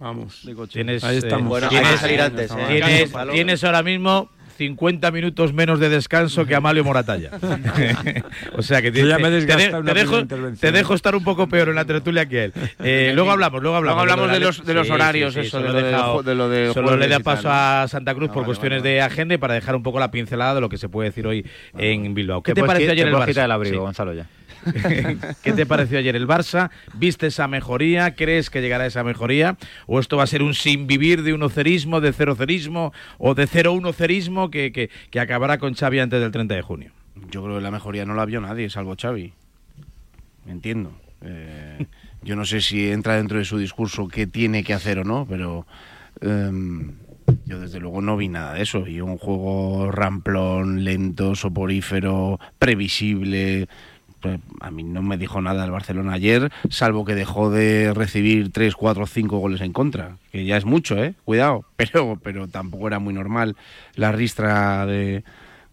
Vamos. Tienes, Ahí estamos. eh, Bueno, hay tienes- que salir antes, ¿eh? Tienes, tienes ahora mismo 50 minutos menos de descanso que Amalio Moratalla. o sea que ya me te, dejo, te estar un poco peor en la tertulia que él. Eh, luego hablamos, luego hablamos. Luego hablamos de los- de los horarios, eso, solo de lo de dejado- de lo de Solo le da paso a Santa Cruz por vale, cuestiones vale, de agenda y para dejar un poco la pincelada de lo que se puede decir hoy en Bilbao. ¿Qué Te te pareció ayer te el Barça? el abrigo, Sí. Gonzalo, ya. ¿Qué te pareció ayer el Barça? ¿Viste esa mejoría? ¿Crees que llegará esa mejoría? ¿O esto va a ser un sin vivir de unocerismo, de cerocerismo o de 0-1-cerismo que, que, que acabará con Xavi antes del 30 de junio? Yo creo que la mejoría no la vio nadie, salvo Xavi. Entiendo. Eh, yo no sé si entra dentro de su discurso qué tiene que hacer o no, pero em, yo desde luego no vi nada de eso. Y un juego ramplón, lento, soporífero, previsible. Pues, A mí no me dijo nada el Barcelona ayer, salvo que dejó de recibir 3, 4, 5 goles en contra, que ya es mucho, ¿eh? Cuidado, pero, pero tampoco era muy normal la ristra de,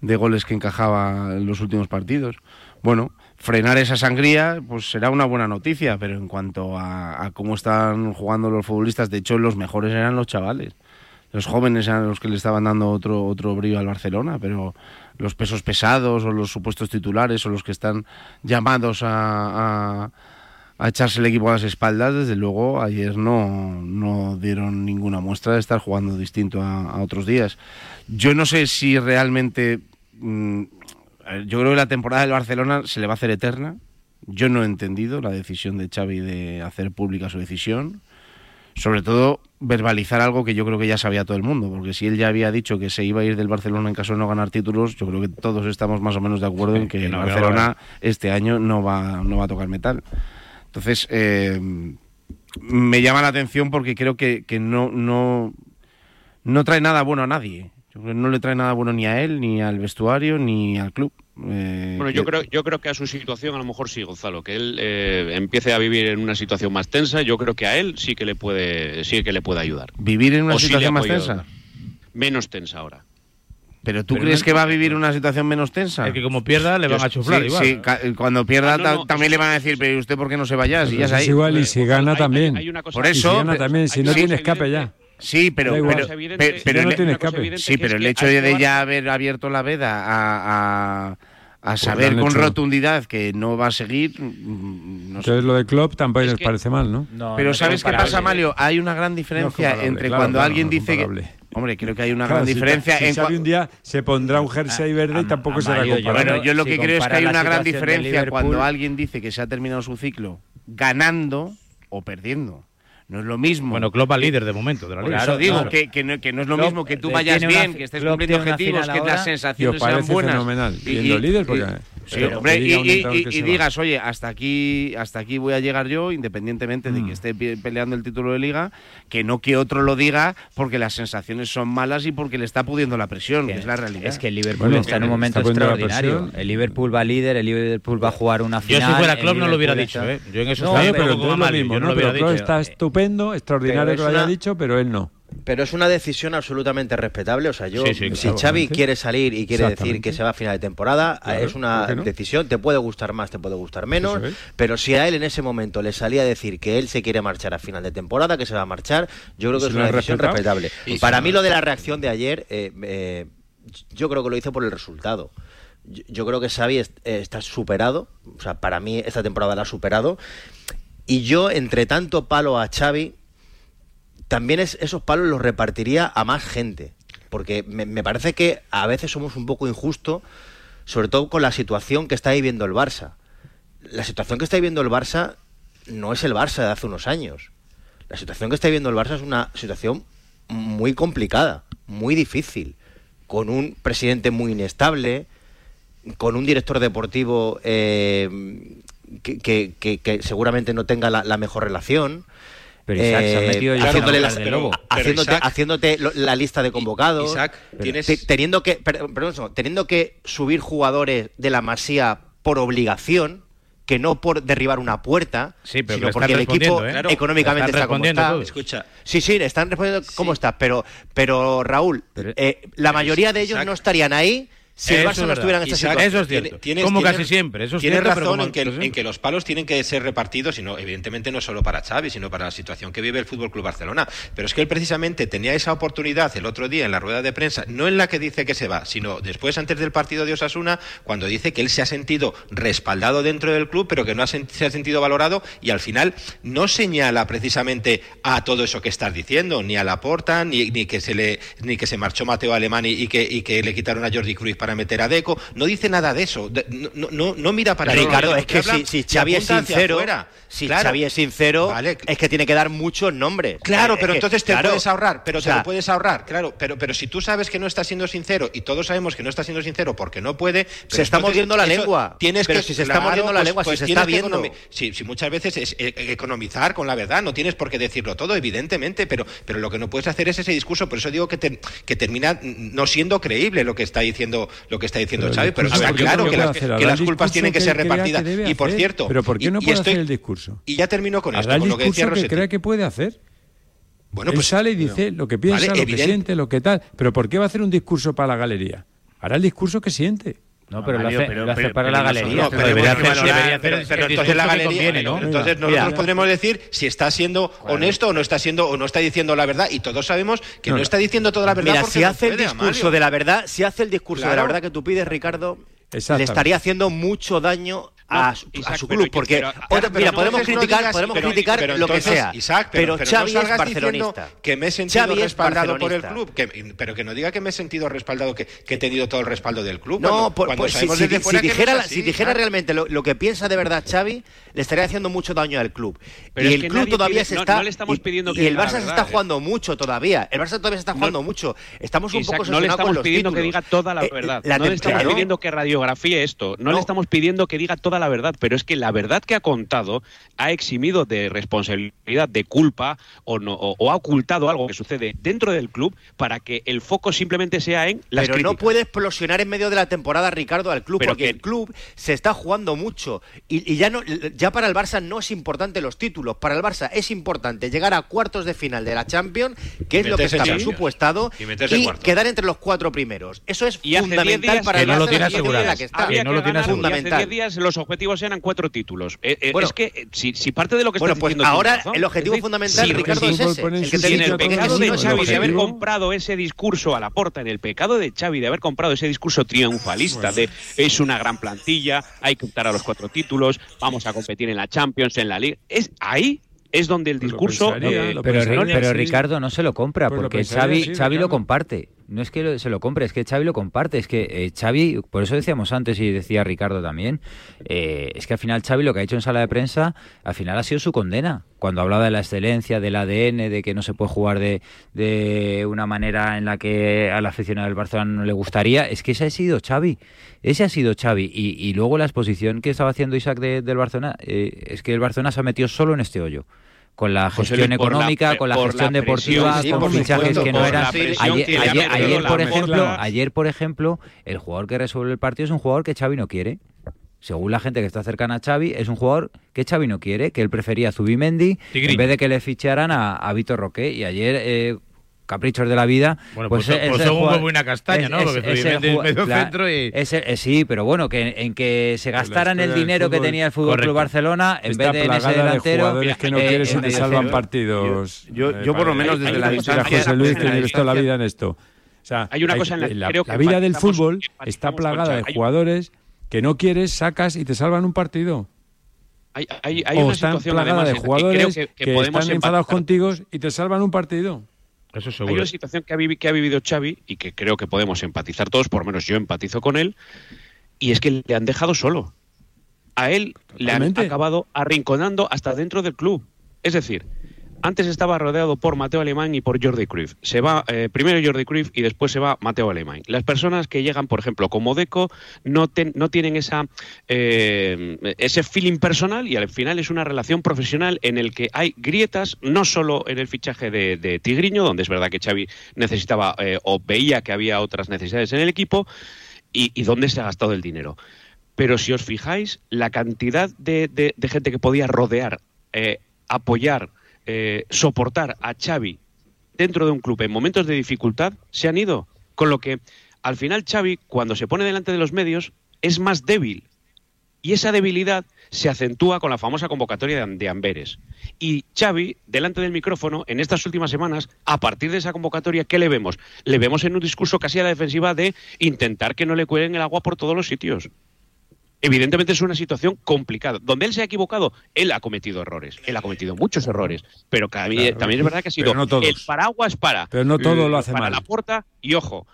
de goles que encajaba en los últimos partidos. Bueno, frenar esa sangría pues será una buena noticia, pero en cuanto a, a cómo están jugando los futbolistas, de hecho los mejores eran los chavales. Los jóvenes eran los que le estaban dando otro, otro brillo al Barcelona, pero los pesos pesados o los supuestos titulares o los que están llamados a, a, echarse el equipo a las espaldas, desde luego ayer no, no dieron ninguna muestra de estar jugando distinto a, otros días. Yo no sé si realmente... mm, yo creo que la temporada del Barcelona se le va a hacer eterna. Yo no he entendido la decisión de Xavi de hacer pública su decisión. Sobre todo verbalizar algo que yo creo que ya sabía todo el mundo, porque si él ya había dicho que se iba a ir del Barcelona en caso de no ganar títulos, yo creo que todos estamos más o menos de acuerdo en que, el no, Barcelona este año no va, no va a tocar metal. Entonces, eh, me llama la atención porque creo que, que no, no, no trae nada bueno a nadie. No le trae nada bueno ni a él, ni al vestuario, ni al club. Eh, Bueno, yo que- creo, yo creo que a su situación a lo mejor sí, Gonzalo, que él eh, empiece a vivir en una situación más tensa, yo creo que a él sí que le puede, sí que le puede ayudar. ¿Vivir en una O sí le situación más tensa? Menos tensa ahora. ¿Pero tú Pero crees no- que va a vivir una situación menos tensa? Es que como pierda le van a chuflar sí, igual. sí, ca- cuando pierda Ah, no, ta- no, también le van a decir, pero ¿y usted por qué no se vaya? Si ya eso es ahí. igual y si gana también. hay una cosa- Por Y si eso... gana también, si no tiene escape ya. Sí, pero, pero, evidente- no el- sí, pero el hecho de, ya haber abierto la veda a, a, a saber con hecho- rotundidad que no va a seguir, mm, no sé. Entonces lo de Klopp tampoco Es les que- parece mal, ¿no? Pero ¿sabes qué pasa, Malio? Hay una gran diferencia entre claro, cuando alguien no dice que... Hombre, creo que hay una Claro, gran si diferencia si en cua- un día se pondrá un jersey verde y tampoco será comparable. Bueno, yo lo si que creo es que hay una gran diferencia cuando alguien dice que se ha terminado su ciclo ganando o perdiendo. No es lo mismo. Bueno, Klopp va líder de momento de la liga. Claro, digo. Que, que, no, que, no, es lo mismo que tú vayas bien, que estés cumpliendo objetivos, que las sensaciones sean buenas. Fenomenal. Y, y, digas, oye, hasta aquí, hasta aquí voy a llegar yo, independientemente de que mm. esté peleando el título de liga, que no que otro lo diga porque las sensaciones son malas y porque le está pudiendo la presión, que es la realidad. Es que el Liverpool está en un eh, momento extraordinario. El Liverpool va líder, el Liverpool va a jugar una final. Yo si fuera Klopp no lo hubiera dicho, ¿eh? Yo en eso no, pero lo no lo hubiera dicho. está estupendo estupendo, extraordinario que lo una... haya dicho, pero él no. Pero es una decisión absolutamente respetable. O sea, yo, si Xavi quiere salir y quiere decir que se va a final de temporada, es una decisión. Te puede gustar más, te puede gustar menos. Pero si a él en ese momento le salía a decir que él se quiere marchar a final de temporada, que se va a marchar, yo creo que es una decisión respetable. Y Para mí, lo de la reacción de ayer, eh, eh, yo creo que lo hizo por el resultado yo creo que Xavi eh, está superado, o sea, para mí esta temporada la ha superado y yo, entre tanto palo a Xavi, también es, esos palos los repartiría a más gente. Porque me, parece que a veces somos un poco injustos, sobre todo con la situación que está viviendo el Barça. La situación que está viviendo el Barça no es el Barça de hace unos años. La situación que está viviendo el Barça es una situación muy complicada, muy difícil, con un presidente muy inestable, con un director deportivo eh, que, que, seguramente no tenga la, mejor relación. Pero Isaac eh, haciéndote, la lista de convocados. Teniendo, que, perdón, perdón, teniendo que subir jugadores de la masía por obligación, que no por derribar una puerta, sino porque el equipo económicamente está como Escucha. Sí, sí, están respondiendo sí. cómo está, pero, pero Raúl, eh, la mayoría de ellos no estarían ahí si el Barça no estuviera en esta situación. Eso es cierto. Tienes, como casi siempre. Eso tienes razón en que, en que, los palos tienen que ser repartidos, y evidentemente no solo para Xavi, sino para la situación que vive el Fútbol Club Barcelona. Pero es que él precisamente tenía esa oportunidad el otro día en la rueda de prensa, no en la que dice que se va, sino después, antes del partido de Osasuna, cuando dice que él se ha sentido respaldado dentro del club, pero que no ha se ha sentido valorado y al final no señala precisamente a todo eso que estás diciendo, ni a Laporta, ni, ni que se le ni que se marchó Mateo Alemán y, que, y que le quitaron a Jordi Cruz para para meter a Deco. No dice nada de eso. No, no, no, mira para Ricardo, es que si, si Xavi es sincero, si claro, Xavi es sincero, es que tiene que dar muchos nombres. Claro, pero entonces te puedes ahorrar, pero o te lo puedes ahorrar, claro. Pero, pero si tú sabes que no estás siendo sincero y todos sabemos que no está siendo sincero porque no puede. Se está mordiendo la lengua. Tienes pero que, si se está mordiendo la pues, lengua, pues, si está viendo. Si, muchas veces es e-, economizar con la verdad, no tienes por qué decirlo todo, evidentemente, pero, pero lo que no puedes hacer es ese discurso. Por eso digo que, que termina no siendo creíble lo que está diciendo lo que está diciendo Chávez, pero está claro que, las, que las culpas tienen que, que ser repartidas. Que y por cierto, pero ¿por qué no puede estoy, hacer el discurso? Y ya termino con esto, con lo que decía que cree que puede hacer? Bueno, pues, Él sale y dice no. lo que piensa, vale, lo evidente. que siente, lo que tal. Pero ¿por qué va a hacer un discurso para la galería? Hará el discurso que siente. No, pero, lo, hace, para la galería. Pero entonces la galería. Conviene, ¿no? Entonces nosotros podremos decir si está siendo honesto o no está siendo o no está diciendo la verdad y todos sabemos que no, está diciendo toda la verdad. Mira, si hace el discurso de la verdad, si hace el discurso de la verdad que tú pides, Ricardo, le estaría haciendo mucho daño a, ah, su, club. Porque, mira, podemos criticar, podemos criticar lo que sea. Isaac, pero, Xavi no es barcelonista. Que me he sentido respaldado por el club, pero que no diga que me he sentido respaldado, que, he tenido todo el respaldo del club. No, si, dijera, si dijera realmente lo, que piensa de verdad Xavi, le estaría haciendo mucho daño al club. Y el club todavía se está. Y el Barça se está jugando eh. mucho todavía. El Barça todavía se está jugando mucho. Estamos un poco No le estamos pidiendo que diga toda la eh, verdad. No le estamos pidiendo que radiografíe esto. No le estamos pidiendo que diga toda la verdad, pero es que la verdad que ha contado ha eximido de responsabilidad, de culpa o, no, o, ha ocultado algo que sucede dentro del club para que el foco simplemente sea en las Pero críticas. no puede explosionar en medio de la temporada, Ricardo, al club, porque el club se está jugando mucho y, ya, no, ya para el Barça no es importante los títulos, para el Barça es importante llegar a cuartos de final de la Champions, que es lo que está presupuestado, y, y quedar entre los cuatro primeros. Eso es fundamental para el Barça. Que no lo tiene asegurado. Que no lo tiene fundamental. Hace 10 días los objetivos eran cuatro títulos. Eh, eh, es que eh, si, parte de lo que bueno, estás pues ahora el objetivo fundamental, Ricardo, es que en el pecado de Xavi de haber comprado ese discurso a la porta, en el pecado de Xavi de haber comprado ese discurso triunfalista de es una gran plantilla, hay que optar a los cuatro títulos, vamos a competir en la Champions, en la Liga, es ahí es donde el discurso. Pensaría, eh, pero, Ricardo no se lo compra, porque lo Xavi, Xavi lo comparte no es que lo- se lo compre, es que Xavi lo comparte. Es que eh, Xavi, por eso decíamos antes y decía Ricardo también, eh, es que al final Xavi lo que ha hecho en sala de prensa, al final ha sido su condena. Cuando hablaba de la excelencia, del ADN, de que no se puede jugar de, de una manera en la que al aficionado del Barcelona no le gustaría, es que ese ha sido Xavi. Ese ha sido Xavi. Y, luego la exposición que estaba haciendo Isaac de- del Barcelona, eh, es que el Barcelona se ha metido solo en este hoyo. Con la gestión la económica, con la gestión la deportiva, sí, con fichajes supuesto, que no eran. Ayer, que ayer- ayer, por ejemplo, ayer, por ejemplo, el jugador que resuelve el partido es un jugador que Xavi no quiere. Según la gente que está cercana a Xavi, es un jugador que Xavi no quiere, que él prefería a Zubimendi en vez de que le ficharan a, a Vitor Roque. Y ayer, eh, caprichos de la vida. Bueno, pues, es pues el según jugador- como una castaña, es- ¿no? es- Porque es el es medio claro, centro y... es eh, sí, pero bueno, que en que se gastaran el dinero que fútbol- tenía el Fútbol Club Correcto. Barcelona en Está vez de en ese de delantero. jugadores que no eh, quieres y en te de salvan cero. partidos. Yo- eh, yo por lo menos desde la que distancia- José Luis que la lleves toda la vida en esto. O sea, Hay una cosa en la que creo que la vida del fútbol está plagada de jugadores que no quieres, sacas y te salvan un partido. Hay, hay, hay o una están situación plagada además de en la que jugadores que, que que podemos están enfadados contigo y te salvan un partido. Eso Hay una situación que ha, vivi- que ha vivido Xavi y que creo que podemos empatizar todos, por lo menos yo empatizo con él, y es que le han dejado solo. A él le han acabado arrinconando hasta dentro del club. Es decir, antes estaba rodeado por Mateo Alemán y por Jordi Cruyff. Se va eh, primero Jordi Cruyff y después se va Mateo Alemán. Las personas que llegan, por ejemplo, como Deco, no, ten- no tienen esa, eh, ese feeling personal y al final es una relación profesional en el que hay grietas, no solo en el fichaje de, Tigriño, donde es verdad que Xavi necesitaba eh, o veía que había otras necesidades en el equipo, y, y dónde se ha gastado el dinero. Pero si os fijáis, la cantidad de gente que podía rodear, eh, apoyar, eh, soportar a Xavi dentro de un club en momentos de dificultad se han ido. Con lo que al final Xavi, cuando se pone delante de los medios, es más débil. Y esa debilidad se acentúa con la famosa convocatoria de, Amberes. Y Xavi, delante del micrófono, en estas últimas semanas, a partir de esa convocatoria, ¿qué le vemos? Le vemos en un discurso casi a la defensiva de intentar que no le cuelen el agua por todos los sitios. Evidentemente es una situación complicada. Donde él se ha equivocado, él ha cometido errores. Él ha cometido muchos errores. Pero Claro. también es verdad que ha sido no el paraguas para. Pero no todo lo hace para mal. la puerta y ojo,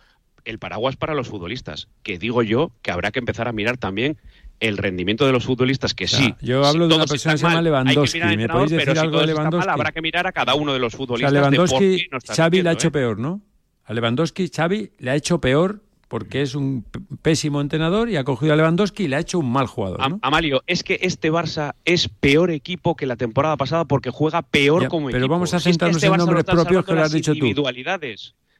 el paraguas para los futbolistas. Que digo yo que habrá que empezar a mirar también el rendimiento de los futbolistas, que sí. yo si hablo de una persona que se llama hay que Lewandowski. al ¿Me podéis decir pero si algo de mal, Lewandowski? habrá que mirar a cada uno de los O sea, futbolistas de por Lewandowski, qué no está Xavi le ha hecho ¿eh? peor, ¿no? A Lewandowski, Xavi le ha hecho peor porque es un pésimo entrenador y ha cogido a Lewandowski y le ha hecho un mal jugador, Amalio, es que este Barça es peor equipo que la temporada pasada porque juega peor Ya, como pero equipo. vamos a Si es que centrarnos este en nombres propios que lo has dicho tú.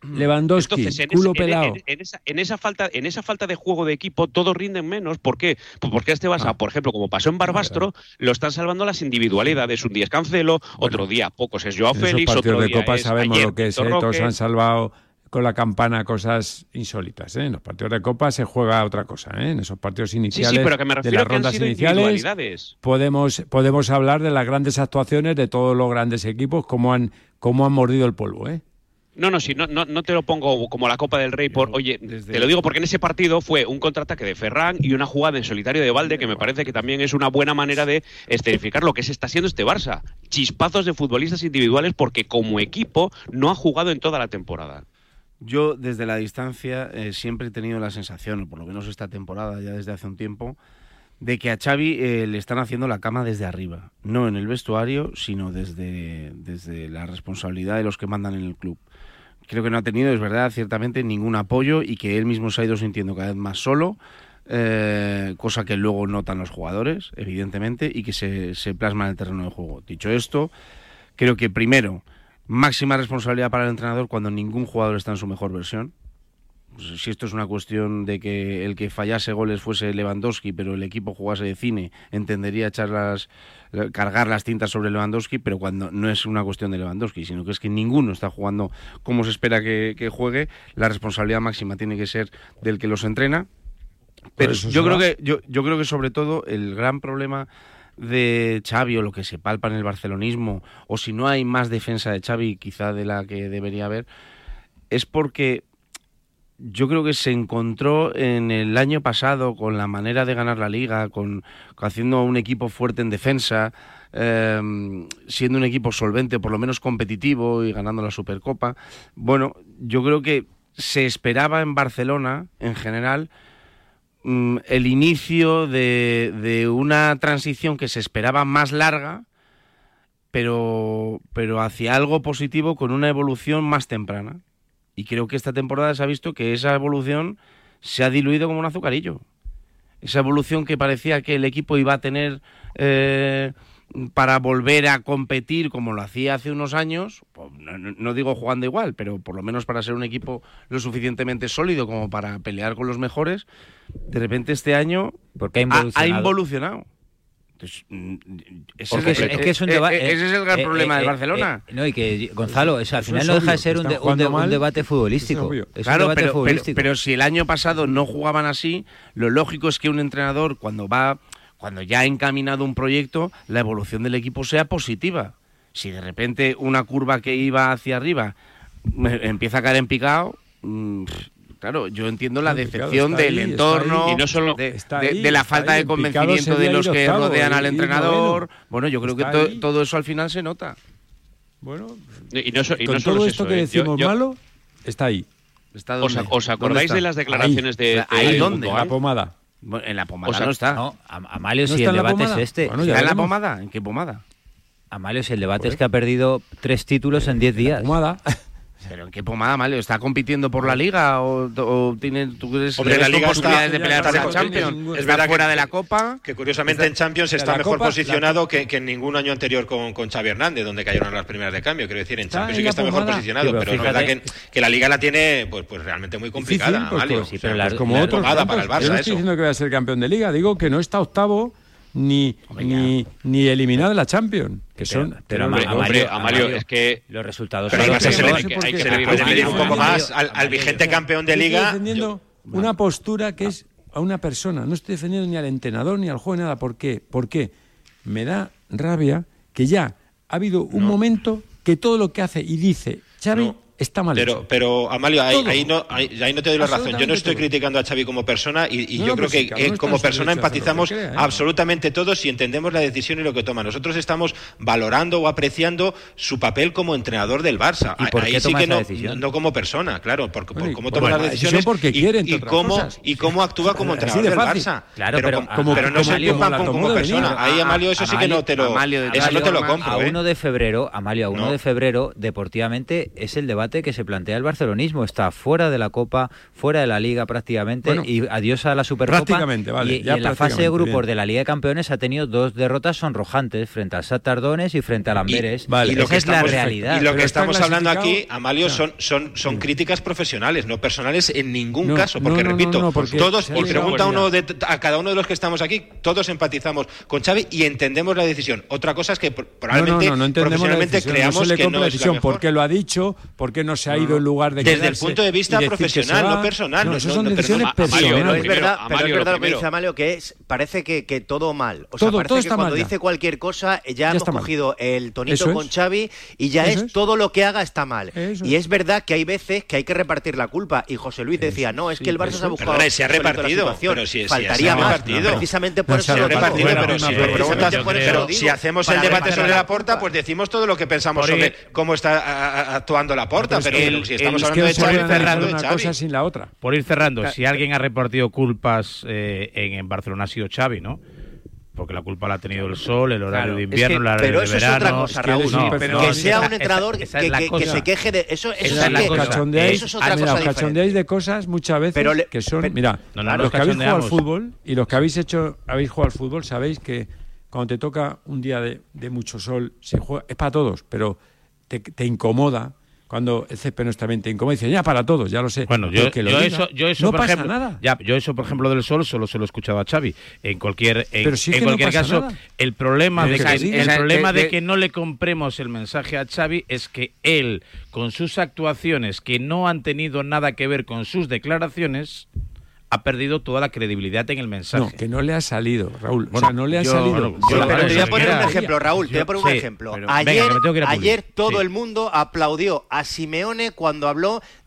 Lewandowski, Entonces, en, culo ese- pelado. en- en esa, en esa falta, en esa falta de juego de equipo, todos rinden menos. ¿Por qué? Pues porque este Barça, Ah. por ejemplo, como pasó en Barbastro, lo están salvando las individualidades. Un día es Cancelo, otro día pocos es Joao Félix, partidos otro de día Copa es sabemos ayer lo que es, ¿eh? todos han salvado con la campana cosas insólitas. ¿eh? En los partidos de Copa se juega otra cosa. ¿eh? En esos partidos Sí, iniciales sí, pero que me de las que rondas iniciales podemos, podemos hablar de las grandes actuaciones de todos los grandes equipos, cómo han, cómo han mordido el polvo. ¿eh? No, no, sí, no, no, no te lo pongo como la Copa del Rey por, oye, te lo digo porque en ese partido fue un contraataque de Ferran y una jugada en solitario de Valde que me parece que también es una buena manera de esterificar lo que se está haciendo este Barça. Chispazos de futbolistas individuales porque como equipo no ha jugado en toda la temporada. Yo desde la distancia eh, siempre he tenido la sensación, por lo menos esta temporada, ya desde hace un tiempo, de que a Xavi eh, le están haciendo la cama desde arriba. No en el vestuario, sino desde, desde la responsabilidad de los que mandan en el club. Creo que no ha tenido, es verdad, ciertamente ningún apoyo y que él mismo se ha ido sintiendo cada vez más solo, eh, cosa que luego notan los jugadores, evidentemente, y que se, se plasma en el terreno de juego. Dicho esto, creo que primero, máxima responsabilidad para el entrenador cuando ningún jugador está en su mejor versión. Pues, si esto es una cuestión de que el que fallase goles fuese Lewandowski, pero el equipo jugase de cine, entendería echar las, cargar las tintas sobre Lewandowski, pero cuando no es una cuestión de Lewandowski, sino que es que ninguno está jugando como se espera que, que juegue, la responsabilidad máxima tiene que ser del que los entrena. Pero yo creo que yo, yo creo que sobre todo el gran problema de Xavi o lo que se palpa en el barcelonismo, o si no hay más defensa de Xavi quizá de la que debería haber, es porque yo creo que se encontró en el año pasado con la manera de ganar la liga, con, haciendo un equipo fuerte en defensa, em, siendo un equipo solvente, por lo menos competitivo y ganando la Supercopa. Bueno, yo creo que se esperaba en Barcelona, en general, Mm, el inicio de, de, una transición que se esperaba más larga, pero, pero hacia algo positivo con una evolución más temprana. Y creo que esta temporada se ha visto que esa evolución se ha diluido como un azucarillo. Esa evolución que parecía que el equipo iba a tener eh, para volver a competir como lo hacía hace unos años, pues, no, digo jugando igual, pero por lo menos para ser un equipo lo suficientemente sólido como para pelear con los mejores, de repente este año Porque ha involucionado. Ese, mm, es, que es un eh, debate, eh, eh, es el gran problema de Barcelona. no, y que Gonzalo, al final no deja de ser un, debate futbolístico. Claro, pero si el año pasado no jugaban así, lo lógico es que un entrenador cuando va cuando ya ha encaminado un proyecto, la evolución del equipo sea positiva. Si de repente una curva que iba hacia arriba empieza a caer en picado, mm, claro, yo entiendo la decepción del entorno, y no solo de, la falta de convencimiento de los que rodean eh, al entrenador. Bueno, yo creo que to, todo eso al final se nota. Bueno, y no, so, solo todo esto eso, que eh, decimos malo, está ahí. ¿Os, acordáis de las declaraciones de, de, ¿Ahí? La pomada. En la pomada no está. No, Amalio, si el debate es este. Bueno, ¿Está en la pomada? ¿En qué pomada? Amalio, si el debate es que ha perdido tres títulos en diez días. pomada. Pero en qué pomada, mal, ¿está compitiendo por la liga? ¿O, tiene, tú crees Hombre, la liga de pelear por la Champions? Es verdad fuera de la Copa. Que curiosamente en Champions está mejor posicionado que, que, en ningún año anterior con, con Xavi Hernández, donde cayeron las primeras de cambio. Quiero decir, en Champions sí que está mejor posicionado, pero, es verdad que, que, la liga la tiene pues, pues realmente muy complicada. Sí, pero la, pues como yo no estoy diciendo que va a ser campeón de liga, digo que no está octavo ni, ni, ni eliminado de la Champions. Que son, pero, pero hombre, Amalio, es que los resultados son los que, se hay que se un poco más al, vigente campeón de liga. Yo, una postura que ah. es a una persona. No estoy defendiendo ni al entrenador ni al juego nada. ¿Por qué? ¿Por qué? Me da rabia que ya ha habido un momento que todo lo que hace y dice Xavi está mal pero. Pero, Amalio, ahí, no, ahí, no, te doy la razón. Yo no estoy criticando a Xavi como persona y, yo creo que, eh, como persona empatizamos absolutamente todos y entendemos la decisión y lo que toma. Nosotros estamos valorando o apreciando su papel como entrenador del Barça. Ahí sí que no, no como persona, claro, por, por cómo toma bueno, las decisiones porque quieren, y, y cómo, y cómo actúa como entrenador del Barça. Claro, pero, pero, no se como, como persona. Ahí, Amalio, eso sí que no te lo, no te lo compro. A 1 ¿eh? de febrero, Amalio, a 1 de febrero, deportivamente es el debate que se plantea el barcelonismo. Está fuera de la Copa, fuera de la Liga prácticamente y adiós a la Supercopa. Prácticamente, vale. Y, en la fase de grupos de la Liga de Campeones ha tenido dos derrotas sonrojantes frente al Satardones y frente al Amberes. Y, vale, lo esa que es la realidad. Y lo que estamos hablando aquí, Amalio, son, son, son críticas profesionales, no personales en ningún caso. Porque repito, todos, y pregunta uno de, a cada uno de los que estamos aquí, todos empatizamos con Xavi y entendemos la decisión. Otra cosa es que probablemente profesionalmente creamos que no es la mejor. Porque lo ha dicho, porque Qué no se ha ido en lugar de Desde el punto de vista profesional, no personal. No, eso son no, decisiones personales. Amalio, es verdad, Amalio, pero es verdad lo, lo que dice Amalio, que es, parece que, que todo mal. O sea, todo, parece todo que cuando mal dice cualquier cosa, eh, ya, ya hemos cogido mal. el tonito eso con es. Xavi y ya es, es, todo lo que haga está mal. Eso y es verdad que hay veces que hay que repartir la culpa. Y José Luis decía, no, es que el Barça se ha buscado se ha repartido, faltaría más. Precisamente por eso pero si hacemos el debate sobre la porta, pues decimos todo lo que pensamos sobre cómo está actuando la porta importa, pero, es que el, si estamos el, hablando es que de Xavi, cerrando una Xavi. cosa sin la otra. Por ir cerrando, si alguien ha repartido culpas eh, en, en Barcelona ha sido Xavi, ¿no? porque la culpa la ha tenido el sol, el horario claro, de invierno, es que, el horario pero eso. Es otra cosa, Raúl. No, que no, sea un entrenador esa, esa es que, que, se queje de eso. Eso, esa es, la que, cosa. eso es ah, otra ah, cosa. Cachondeáis de cosas muchas veces pero le, que son. Pero, mira, no, los, los que habéis jugado al fútbol y los que habéis hecho, habéis jugado al fútbol, sabéis que cuando te toca un día de, de mucho sol, se juega, es para todos, pero te, te incomoda cuando el césped no está bien incómodo, dicen, ya para todos, ya lo sé. Bueno, yo, que lo yo eso, yo eso, no por pasa ejemplo, nada. Yo eso, por ejemplo, del sol solo se lo he escuchado a Xavi. En cualquier, en, cualquier caso, el problema, de que, el problema de que no le compremos el mensaje a Xavi es que él, con sus actuaciones que no han tenido nada que ver con sus declaraciones, ha perdido toda la credibilidad en el mensaje. No, que no le ha salido, Raúl. Bueno, o sea, no le ha salido. Pero te voy a poner un ejemplo, Raúl. Te voy a poner un ejemplo. Ayer, ayer todo el mundo aplaudió a Simeone cuando habló